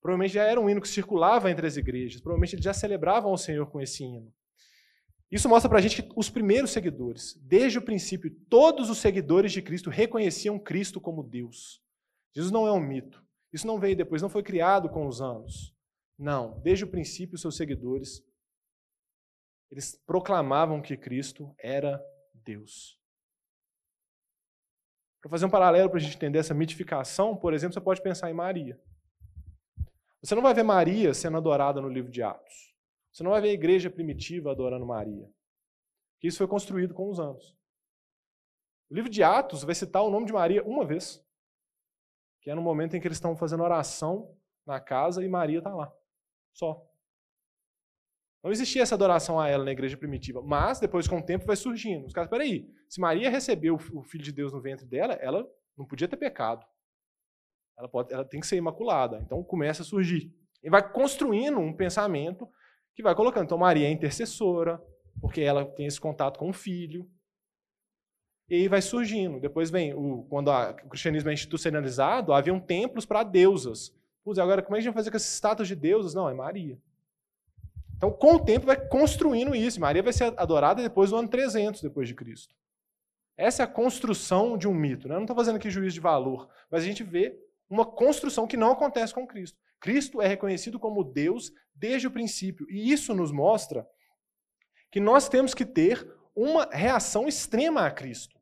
Provavelmente já era um hino que circulava entre as igrejas. Provavelmente eles já celebravam o Senhor com esse hino. Isso mostra para a gente que os primeiros seguidores, desde o princípio, todos os seguidores de Cristo reconheciam Cristo como Deus. Jesus não é um mito. Isso não veio depois, não foi criado com os anos. Não, desde o princípio, seus seguidores, eles proclamavam que Cristo era Deus. Para fazer um paralelo para a gente entender essa mitificação, por exemplo, você pode pensar em Maria. Você não vai ver Maria sendo adorada no livro de Atos. Você não vai ver a igreja primitiva adorando Maria. Isso foi construído com os anos. O livro de Atos vai citar o nome de Maria uma vez, que é no momento em que eles estão fazendo oração na casa e Maria está lá. Só. Não existia essa adoração a ela na igreja primitiva, mas depois com o tempo vai surgindo. Os caras, peraí, se Maria recebeu o Filho de Deus no ventre dela, ela não podia ter pecado. Ela, pode, ela tem que ser imaculada. Então começa a surgir. E vai construindo um pensamento que vai colocando. Então, Maria é intercessora, porque ela tem esse contato com o filho. E aí vai surgindo. Depois vem, o, quando a, o cristianismo é institucionalizado, haviam templos para deusas. Putz, agora como é que a gente vai fazer com esses estátuas de deusas? Não, é Maria. Então, com o tempo, vai construindo isso. Maria vai ser adorada depois do ano 300 depois de Cristo. Essa é a construção de um mito. Né? Eu não estou fazendo aqui juízo de valor, mas a gente vê uma construção que não acontece com Cristo. Cristo é reconhecido como Deus desde o princípio. E isso nos mostra que nós temos que ter uma reação extrema a Cristo.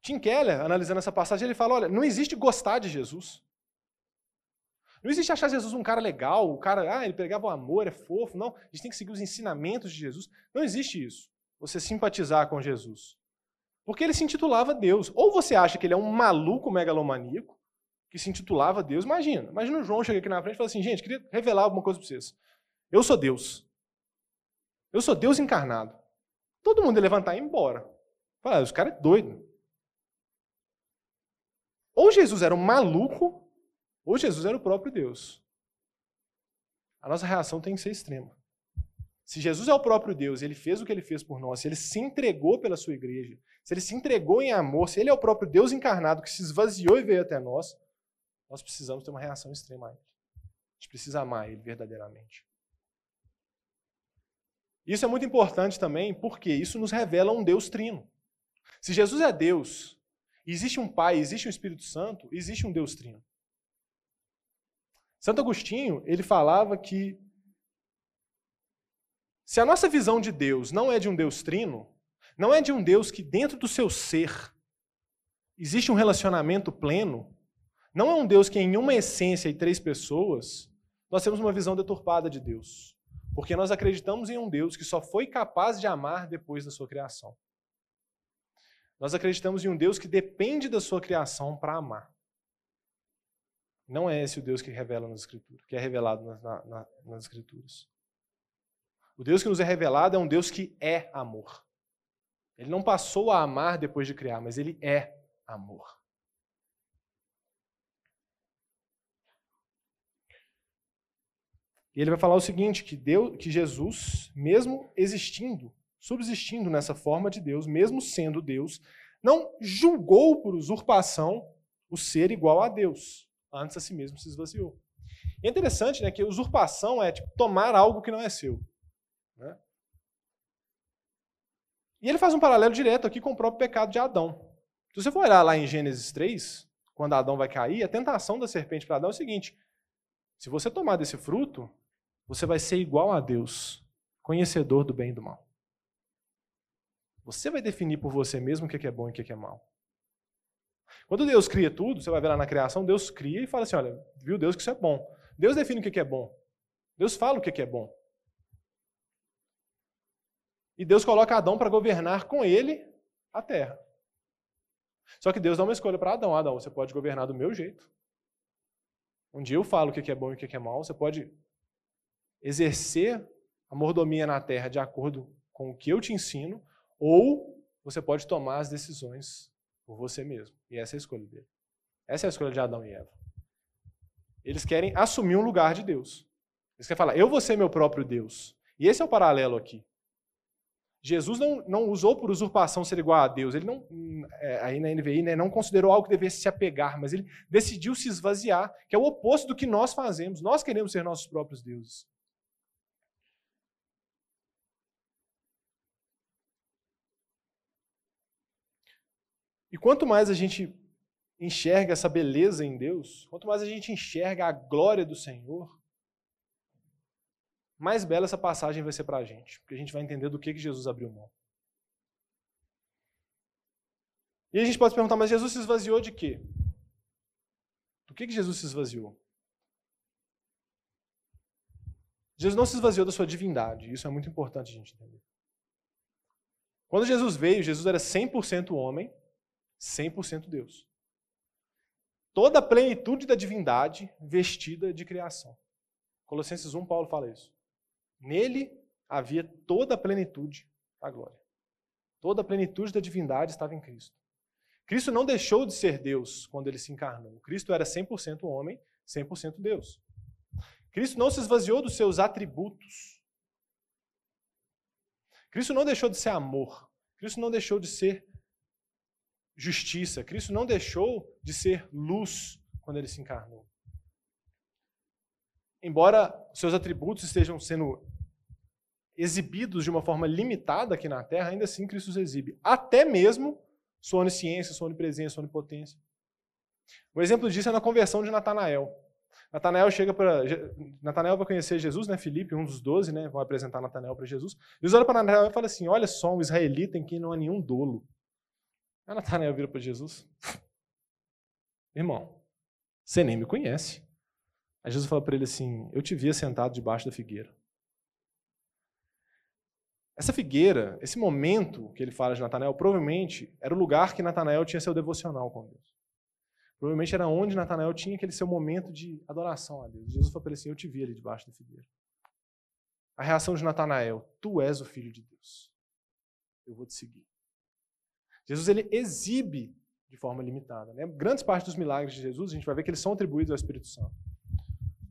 Tim Keller, analisando essa passagem, ele fala: olha, não existe gostar de Jesus. Não existe achar Jesus um cara legal, o cara, ah, ele pregava o amor, é fofo. Não, a gente tem que seguir os ensinamentos de Jesus. Não existe isso. Você simpatizar com Jesus. Porque ele se intitulava Deus. Ou você acha que ele é um maluco megalomaníaco, que se intitulava Deus. Imagina, imagina o João chegar aqui na frente e falar assim, gente, queria revelar alguma coisa para vocês. Eu sou Deus. Eu sou Deus encarnado. Todo mundo ia levantar e ir embora. Falar, os caras é doido. Ou Jesus era um maluco, ou Jesus era o próprio Deus. A nossa reação tem que ser extrema. Se Jesus é o próprio Deus, ele fez o que ele fez por nós, se ele se entregou pela sua igreja, se ele se entregou em amor, se ele é o próprio Deus encarnado que se esvaziou e veio até nós, nós precisamos ter uma reação extrema a ele. A gente precisa amar ele verdadeiramente. Isso é muito importante também porque isso nos revela um Deus trino. Se Jesus é Deus, existe um Pai, existe um Espírito Santo, existe um Deus trino. Santo Agostinho, ele falava que se a nossa visão de Deus não é de um Deus trino, não é de um Deus que dentro do seu ser existe um relacionamento pleno, não é um Deus que, em uma essência e três pessoas, nós temos uma visão deturpada de Deus. Porque nós acreditamos em um Deus que só foi capaz de amar depois da sua criação. Nós acreditamos em um Deus que depende da sua criação para amar. Não é esse o Deus que revela nas Escrituras, que é revelado na, na, nas Escrituras. O Deus que nos é revelado é um Deus que é amor. Ele não passou a amar depois de criar, mas ele é amor. E ele vai falar o seguinte: que, Deus, que Jesus, mesmo existindo, subsistindo nessa forma de Deus, mesmo sendo Deus, não julgou por usurpação o ser igual a Deus. Antes a si mesmo se esvaziou. É interessante né, que usurpação é tipo, tomar algo que não é seu. Né? E ele faz um paralelo direto aqui com o próprio pecado de Adão. Se você for olhar lá em Gênesis 3, quando Adão vai cair, a tentação da serpente para Adão é o seguinte: se você tomar desse fruto, você vai ser igual a Deus, conhecedor do bem e do mal. Você vai definir por você mesmo o que é bom e o que é mal. Quando Deus cria tudo, você vai ver lá na criação, Deus cria e fala assim: olha, viu Deus que isso é bom. Deus define o que é bom. Deus fala o que é bom. E Deus coloca Adão para governar com ele a terra. Só que Deus dá uma escolha para Adão. Adão, você pode governar do meu jeito. Um dia eu falo o que é bom e o que é mal. Você pode exercer a mordomia na terra de acordo com o que eu te ensino, ou você pode tomar as decisões por você mesmo. E essa é a escolha dele. Essa é a escolha de Adão e Eva. Eles querem assumir um lugar de Deus. Eles querem falar, eu vou ser meu próprio Deus. E esse é o paralelo aqui. Jesus não, não usou por usurpação ser igual a Deus. Ele não, é, aí na NVI, né, não considerou algo que devesse se apegar, mas ele decidiu se esvaziar, que é o oposto do que nós fazemos. Nós queremos ser nossos próprios deuses. E quanto mais a gente enxerga essa beleza em Deus, quanto mais a gente enxerga a glória do Senhor, mais bela essa passagem vai ser para a gente, porque a gente vai entender do que, que Jesus abriu mão. E a gente pode perguntar, mas Jesus se esvaziou de quê? Do que, que Jesus se esvaziou? Jesus não se esvaziou da sua divindade, isso é muito importante a gente entender. Quando Jesus veio, Jesus era 100% homem, 100% Deus. Toda a plenitude da divindade vestida de criação. Colossenses 1, Paulo fala isso. Nele havia toda a plenitude da glória. Toda a plenitude da divindade estava em Cristo. Cristo não deixou de ser Deus quando ele se encarnou. Cristo era 100% homem, 100% Deus. Cristo não se esvaziou dos seus atributos. Cristo não deixou de ser amor. Cristo não deixou de ser justiça. Cristo não deixou de ser luz quando ele se encarnou embora seus atributos estejam sendo exibidos de uma forma limitada aqui na Terra, ainda assim Cristo os exibe. Até mesmo sua onisciência, sua onipresença, sua onipotência. Um exemplo disso é na conversão de Natanael. Natanael chega para. Natanael vai conhecer Jesus, né? Filipe, um dos doze, né? Vão apresentar Natanael para Jesus. Jesus olha para Natanael e fala assim: Olha só, um israelita em quem não há nenhum dolo. Aí Natanael vira para Jesus: Irmão, você nem me conhece. Aí Jesus fala para ele assim: Eu te via sentado debaixo da figueira. Essa figueira, esse momento que ele fala de Natanael, provavelmente era o lugar que Natanael tinha seu devocional com Deus. Provavelmente era onde Natanael tinha aquele seu momento de adoração a Deus. Jesus falou para ele assim: Eu te vi ali debaixo da figueira. A reação de Natanael: Tu és o filho de Deus. Eu vou te seguir. Jesus ele exibe de forma limitada. Né? Grandes partes dos milagres de Jesus, a gente vai ver que eles são atribuídos ao Espírito Santo.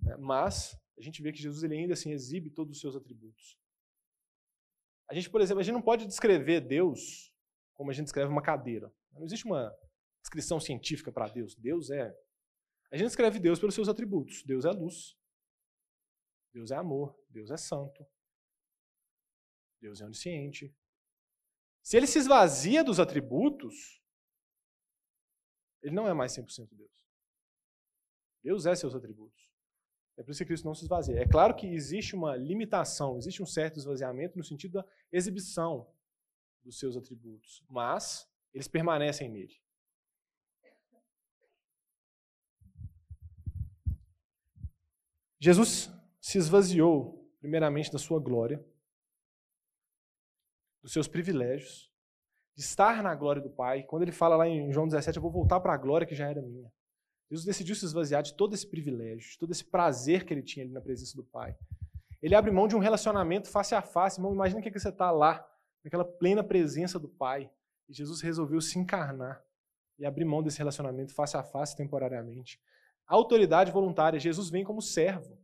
Né? Mas a gente vê que Jesus ele ainda assim exibe todos os seus atributos. A gente, por exemplo, a gente não pode descrever Deus como a gente descreve uma cadeira. Não existe uma descrição científica para Deus. Deus é. A gente descreve Deus pelos seus atributos. Deus é luz. Deus é amor. Deus é santo. Deus é onisciente. Se ele se esvazia dos atributos, ele não é mais 100% Deus. Deus é seus atributos. É por isso que Cristo não se esvazia. É claro que existe uma limitação, existe um certo esvaziamento no sentido da exibição dos seus atributos, mas eles permanecem nele. Jesus se esvaziou, primeiramente, da sua glória, dos seus privilégios, de estar na glória do Pai. Quando ele fala lá em João 17, eu vou voltar para a glória que já era minha. Jesus decidiu se esvaziar de todo esse privilégio, de todo esse prazer que ele tinha ali na presença do Pai. Ele abre mão de um relacionamento face a face. Irmão, imagina que você está lá, naquela plena presença do Pai. E Jesus resolveu se encarnar e abrir mão desse relacionamento face a face temporariamente. A autoridade voluntária, Jesus vem como servo.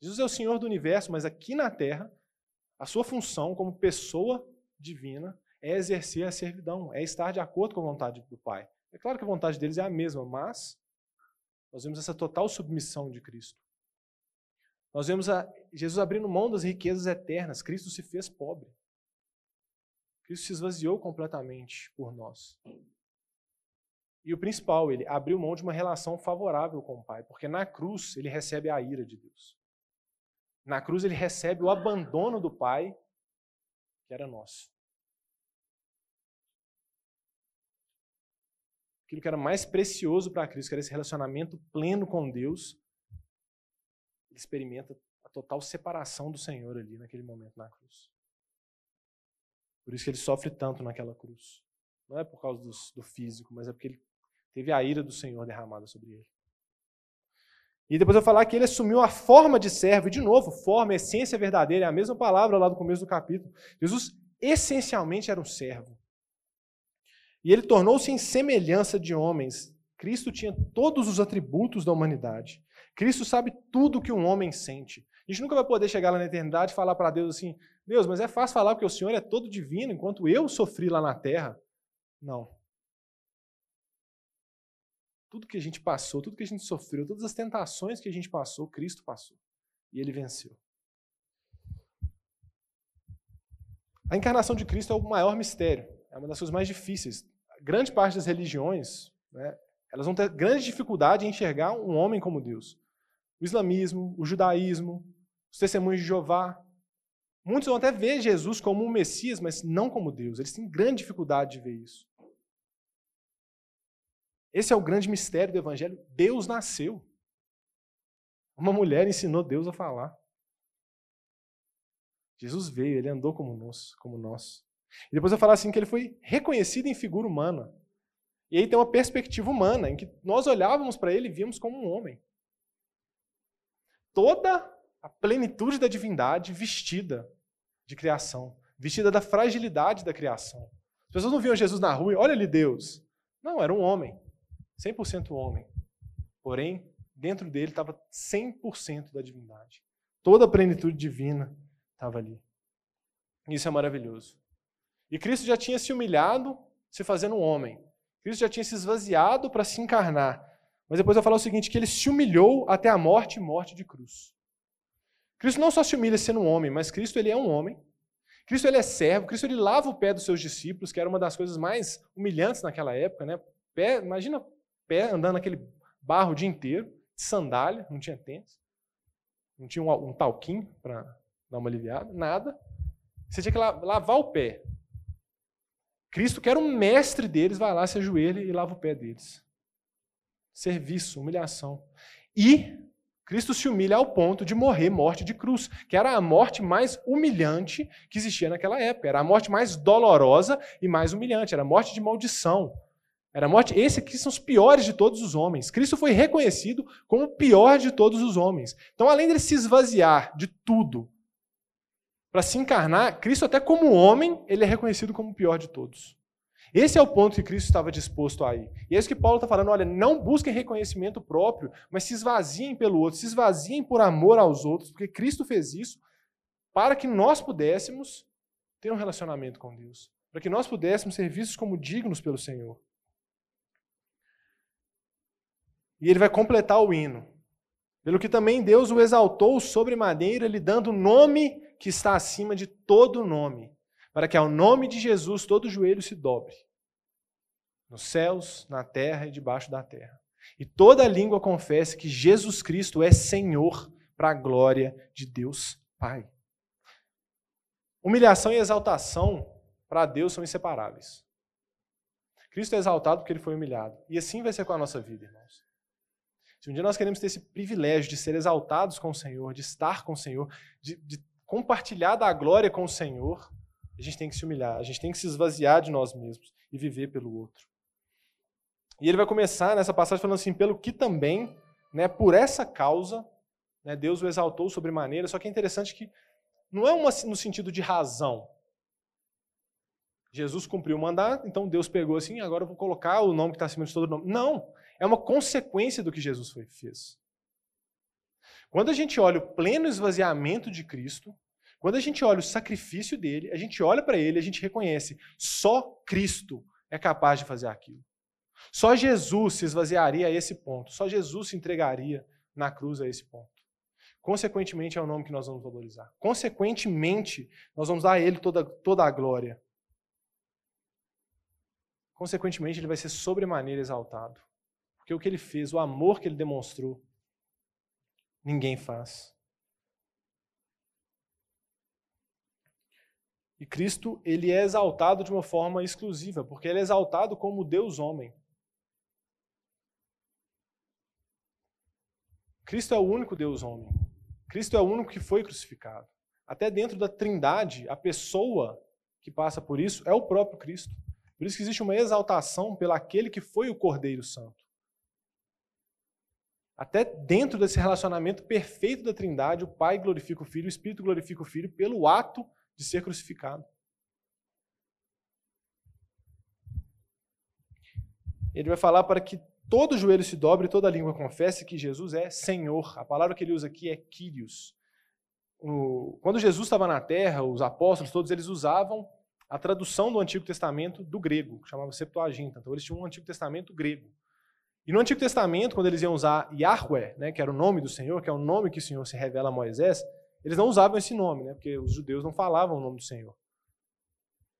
Jesus é o Senhor do universo, mas aqui na terra, a sua função como pessoa divina é exercer a servidão, é estar de acordo com a vontade do Pai. É claro que a vontade deles é a mesma, mas nós vemos essa total submissão de Cristo. Nós vemos Jesus abrindo mão das riquezas eternas. Cristo se fez pobre. Cristo se esvaziou completamente por nós. E o principal, ele abriu mão de uma relação favorável com o Pai, porque na cruz ele recebe a ira de Deus. Na cruz ele recebe o abandono do Pai, que era nosso. Aquilo que era mais precioso para Cristo, que era esse relacionamento pleno com Deus, ele experimenta a total separação do Senhor ali naquele momento na cruz. Por isso que ele sofre tanto naquela cruz. Não é por causa do, do físico, mas é porque ele teve a ira do Senhor derramada sobre ele. E depois eu falar que ele assumiu a forma de servo, e de novo, forma, essência verdadeira, é a mesma palavra lá do começo do capítulo. Jesus essencialmente era um servo. E ele tornou-se em semelhança de homens. Cristo tinha todos os atributos da humanidade. Cristo sabe tudo que um homem sente. A gente nunca vai poder chegar lá na eternidade e falar para Deus assim: Deus, mas é fácil falar porque o Senhor é todo divino, enquanto eu sofri lá na terra. Não. Tudo que a gente passou, tudo que a gente sofreu, todas as tentações que a gente passou, Cristo passou. E ele venceu. A encarnação de Cristo é o maior mistério, é uma das coisas mais difíceis. Grande parte das religiões, né, elas vão ter grande dificuldade em enxergar um homem como Deus. O islamismo, o judaísmo, os testemunhos de Jeová. Muitos vão até ver Jesus como um Messias, mas não como Deus. Eles têm grande dificuldade de ver isso. Esse é o grande mistério do Evangelho. Deus nasceu. Uma mulher ensinou Deus a falar. Jesus veio, ele andou como nós. Como nós. E depois eu falar assim que ele foi reconhecido em figura humana. E aí tem uma perspectiva humana, em que nós olhávamos para ele e víamos como um homem. Toda a plenitude da divindade vestida de criação, vestida da fragilidade da criação. As pessoas não viam Jesus na rua e olha ali Deus. Não, era um homem. 100% homem. Porém, dentro dele estava 100% da divindade. Toda a plenitude divina estava ali. Isso é maravilhoso. E Cristo já tinha se humilhado se fazendo homem. Cristo já tinha se esvaziado para se encarnar. Mas depois eu falar o seguinte, que ele se humilhou até a morte e morte de cruz. Cristo não só se humilha sendo um homem, mas Cristo ele é um homem. Cristo ele é servo, Cristo ele lava o pé dos seus discípulos, que era uma das coisas mais humilhantes naquela época, né? Pé, imagina pé, andando naquele barro o dia inteiro, de sandália, não tinha tênis, não tinha um, um talquinho para dar uma aliviada, nada. Você tinha que lavar o pé. Cristo, que era um mestre deles, vai lá, se ajoelha e lava o pé deles. Serviço, humilhação. E Cristo se humilha ao ponto de morrer morte de cruz, que era a morte mais humilhante que existia naquela época. Era a morte mais dolorosa e mais humilhante. Era a morte de maldição. Era a morte. Esse aqui são os piores de todos os homens. Cristo foi reconhecido como o pior de todos os homens. Então, além dele se esvaziar de tudo para se encarnar, Cristo, até como homem, ele é reconhecido como o pior de todos. Esse é o ponto que Cristo estava disposto a ir. E é isso que Paulo está falando: olha, não busquem reconhecimento próprio, mas se esvaziem pelo outro, se esvaziem por amor aos outros, porque Cristo fez isso para que nós pudéssemos ter um relacionamento com Deus, para que nós pudéssemos ser vistos como dignos pelo Senhor. E ele vai completar o hino. Pelo que também Deus o exaltou sobre madeira, lhe dando o nome que está acima de todo nome, para que ao nome de Jesus todo joelho se dobre, nos céus, na terra e debaixo da terra. E toda língua confesse que Jesus Cristo é Senhor, para a glória de Deus Pai. Humilhação e exaltação para Deus são inseparáveis. Cristo é exaltado porque ele foi humilhado. E assim vai ser com a nossa vida, irmãos. Se um dia nós queremos ter esse privilégio de ser exaltados com o Senhor, de estar com o Senhor, de, de compartilhar da glória com o Senhor, a gente tem que se humilhar, a gente tem que se esvaziar de nós mesmos e viver pelo outro. E ele vai começar nessa passagem falando assim: pelo que também, né, por essa causa, né, Deus o exaltou sobremaneira. Só que é interessante que não é uma, no sentido de razão. Jesus cumpriu o mandato, então Deus pegou assim, agora eu vou colocar o nome que está acima de todo nome. Não, é uma consequência do que Jesus fez. Quando a gente olha o pleno esvaziamento de Cristo, quando a gente olha o sacrifício dele, a gente olha para ele, a gente reconhece, só Cristo é capaz de fazer aquilo. Só Jesus se esvaziaria a esse ponto, só Jesus se entregaria na cruz a esse ponto. Consequentemente, é o nome que nós vamos valorizar. Consequentemente, nós vamos dar a Ele toda, toda a glória. consequentemente, ele vai ser sobremaneira exaltado. Porque o que ele fez, o amor que ele demonstrou, ninguém faz. E Cristo, ele é exaltado de uma forma exclusiva, porque ele é exaltado como Deus homem. Cristo é o único Deus homem. Cristo é o único que foi crucificado. Até dentro da Trindade, a pessoa que passa por isso é o próprio Cristo. Por isso que existe uma exaltação pelo aquele que foi o Cordeiro Santo. Até dentro desse relacionamento perfeito da Trindade, o Pai glorifica o Filho, o Espírito glorifica o Filho pelo ato de ser crucificado. Ele vai falar para que todo joelho se dobre toda língua confesse que Jesus é Senhor. A palavra que ele usa aqui é Kyrios. Quando Jesus estava na terra, os apóstolos todos eles usavam a tradução do Antigo Testamento do grego, que chamava Septuaginta. Então eles tinham um Antigo Testamento grego. E no Antigo Testamento, quando eles iam usar Yahweh, né, que era o nome do Senhor, que é o nome que o Senhor se revela a Moisés, eles não usavam esse nome, né? porque os judeus não falavam o nome do Senhor.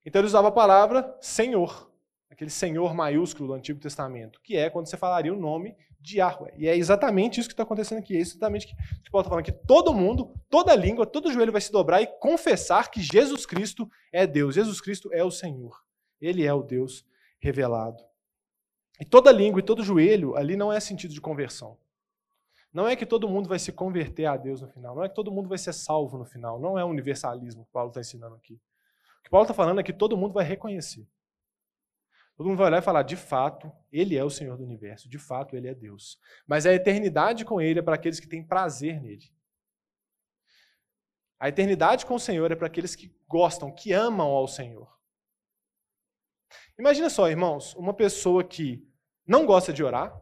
Então eles usavam a palavra Senhor, aquele Senhor maiúsculo do Antigo Testamento, que é quando você falaria o nome de Yahweh. E é exatamente isso que está acontecendo aqui. É exatamente o que Paulo está falando, que todo mundo, toda língua, todo joelho vai se dobrar e confessar que Jesus Cristo é Deus. Jesus Cristo é o Senhor. Ele é o Deus revelado. E toda língua e todo joelho ali não é sentido de conversão. Não é que todo mundo vai se converter a Deus no final. Não é que todo mundo vai ser salvo no final. Não é o universalismo que Paulo está ensinando aqui. O que Paulo está falando é que todo mundo vai reconhecer. Todo mundo vai olhar e falar: de fato, Ele é o Senhor do universo. De fato, Ele é Deus. Mas a eternidade com Ele é para aqueles que têm prazer nele. A eternidade com o Senhor é para aqueles que gostam, que amam ao Senhor. Imagina só, irmãos, uma pessoa que não gosta de orar,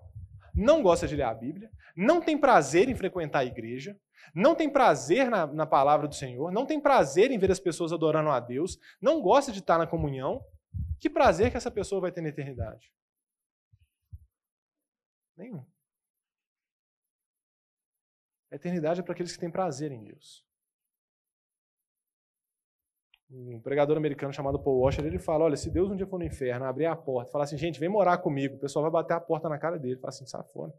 não gosta de ler a Bíblia, não tem prazer em frequentar a igreja, não tem prazer na, na, palavra do Senhor, não tem prazer em ver as pessoas adorando a Deus, não gosta de estar na comunhão, que prazer que essa pessoa vai ter na eternidade? Nenhum. A eternidade é para aqueles que têm prazer em Deus. Um pregador americano chamado Paul Washer, ele fala, olha, se Deus um dia for no inferno, abrir a porta, falar assim, gente, vem morar comigo, o pessoal vai bater a porta na cara dele, fala assim, sai fora.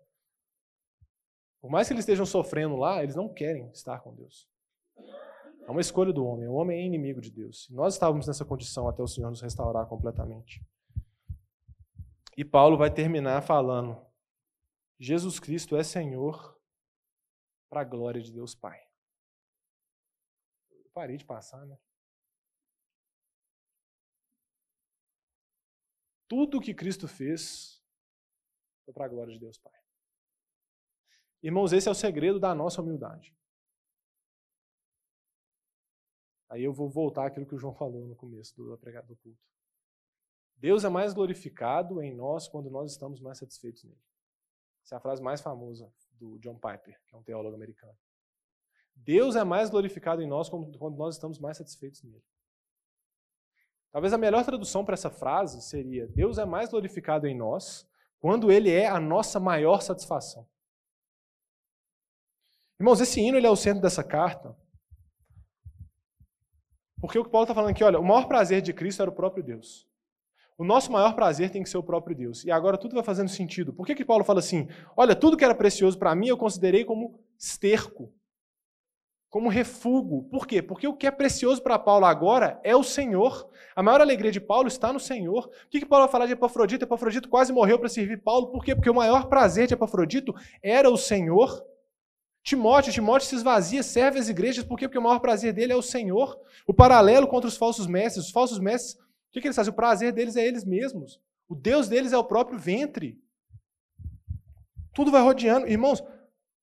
Por mais que eles estejam sofrendo lá, eles não querem estar com Deus. É uma escolha do homem. O homem é inimigo de Deus. Nós estávamos nessa condição até o Senhor nos restaurar completamente. E Paulo vai terminar falando: Jesus Cristo é Senhor para a glória de Deus Pai. Eu parei de passar, né? Tudo o que Cristo fez foi para a glória de Deus Pai. Irmãos, esse é o segredo da nossa humildade. Aí eu vou voltar àquilo que o João falou no começo do, do culto. Deus é mais glorificado em nós quando nós estamos mais satisfeitos nele. Essa é a frase mais famosa do John Piper, que é um teólogo americano. Deus é mais glorificado em nós quando nós estamos mais satisfeitos nele. Talvez a melhor tradução para essa frase seria: Deus é mais glorificado em nós quando ele é a nossa maior satisfação. Irmãos, esse hino ele é o centro dessa carta. Porque o que Paulo está falando aqui, olha, o maior prazer de Cristo era o próprio Deus. O nosso maior prazer tem que ser o próprio Deus. E agora tudo vai fazendo sentido. Por que, que Paulo fala assim? Olha, tudo que era precioso para mim eu considerei como esterco, como refúgio. Por quê? Porque o que é precioso para Paulo agora é o Senhor. A maior alegria de Paulo está no Senhor. O que, que Paulo vai falar de Epafrodito? Epafrodito quase morreu para servir Paulo. Por quê? Porque o maior prazer de Epafrodito era o Senhor. Timóteo, Timóteo se esvazia, serve as igrejas, por quê? Porque o maior prazer dele é o Senhor. O paralelo contra os falsos mestres. Os falsos mestres, o que, que eles fazem? O prazer deles é eles mesmos. O Deus deles é o próprio ventre. Tudo vai rodeando. Irmãos,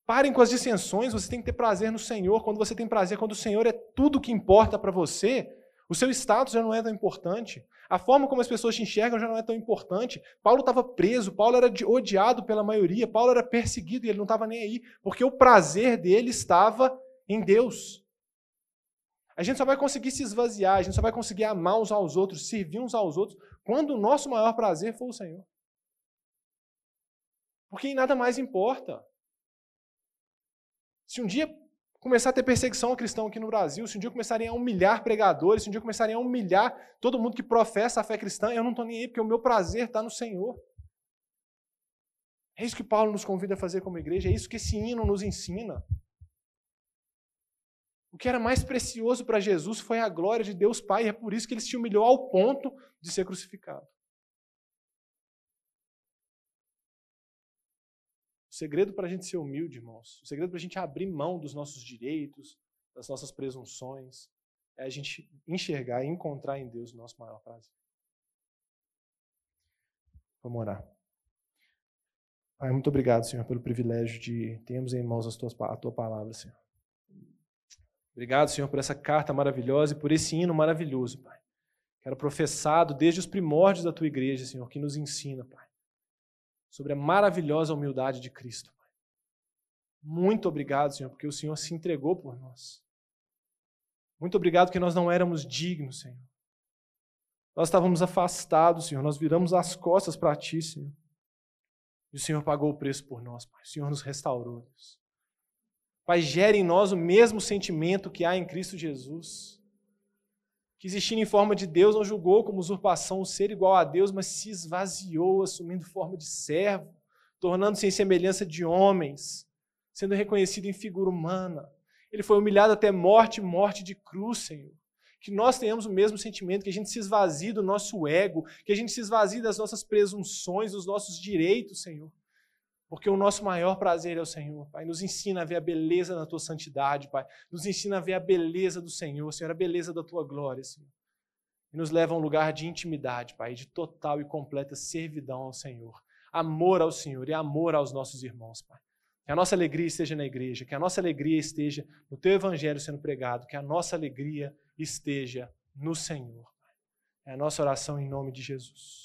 parem com as dissensões, você tem que ter prazer no Senhor. Quando você tem prazer, quando o Senhor é tudo que importa para você, o seu status já não é tão importante. A forma como as pessoas te enxergam já não é tão importante. Paulo estava preso, Paulo era odiado pela maioria, Paulo era perseguido e ele não estava nem aí, porque o prazer dele estava em Deus. A gente só vai conseguir se esvaziar, a gente só vai conseguir amar uns aos outros, servir uns aos outros, quando o nosso maior prazer for o Senhor. Porque nada mais importa. Se um dia começar a ter perseguição ao cristão aqui no Brasil, se um dia começarem a humilhar pregadores, se um dia começarem a humilhar todo mundo que professa a fé cristã, eu não estou nem aí, porque o meu prazer está no Senhor. É isso que Paulo nos convida a fazer como igreja, é isso que esse hino nos ensina. O que era mais precioso para Jesus foi a glória de Deus Pai, e é por isso que ele se humilhou ao ponto de ser crucificado. Segredo para a gente ser humilde, irmãos, o segredo para a gente abrir mão dos nossos direitos, das nossas presunções, é a gente enxergar e encontrar em Deus o nosso maior prazer. Vamos orar. Pai, muito obrigado, Senhor, pelo privilégio de termos em mãos tuas, a tua palavra, Senhor. Obrigado, Senhor, por essa carta maravilhosa e por esse hino maravilhoso, Pai. Que era professado desde os primórdios da tua igreja, Senhor, que nos ensina, Pai, sobre a maravilhosa humildade de Cristo. Muito obrigado, Senhor, porque o Senhor se entregou por nós. Muito obrigado que nós não éramos dignos, Senhor. Nós estávamos afastados, Senhor, nós viramos as costas para Ti, Senhor. E o Senhor pagou o preço por nós, Pai. O Senhor nos restaurou, Deus. Pai, gere em nós o mesmo sentimento que há em Cristo Jesus. Que existindo em forma de Deus, não julgou como usurpação o ser igual a Deus, mas se esvaziou, assumindo forma de servo, tornando-se em semelhança de homens, sendo reconhecido em figura humana. Ele foi humilhado até morte morte de cruz, Senhor que nós tenhamos o mesmo sentimento, que a gente se esvazie do nosso ego, que a gente se esvazie das nossas presunções, dos nossos direitos, Senhor. Porque o nosso maior prazer é o Senhor, Pai. Nos ensina a ver a beleza da tua santidade, Pai. Nos ensina a ver a beleza do Senhor, Senhor, a beleza da tua glória, Senhor. E nos leva a um lugar de intimidade, Pai, de total e completa servidão ao Senhor. Amor ao Senhor e amor aos nossos irmãos, Pai. Que a nossa alegria esteja na igreja, que a nossa alegria esteja no teu evangelho sendo pregado, que a nossa alegria esteja no Senhor. É a nossa oração em nome de Jesus.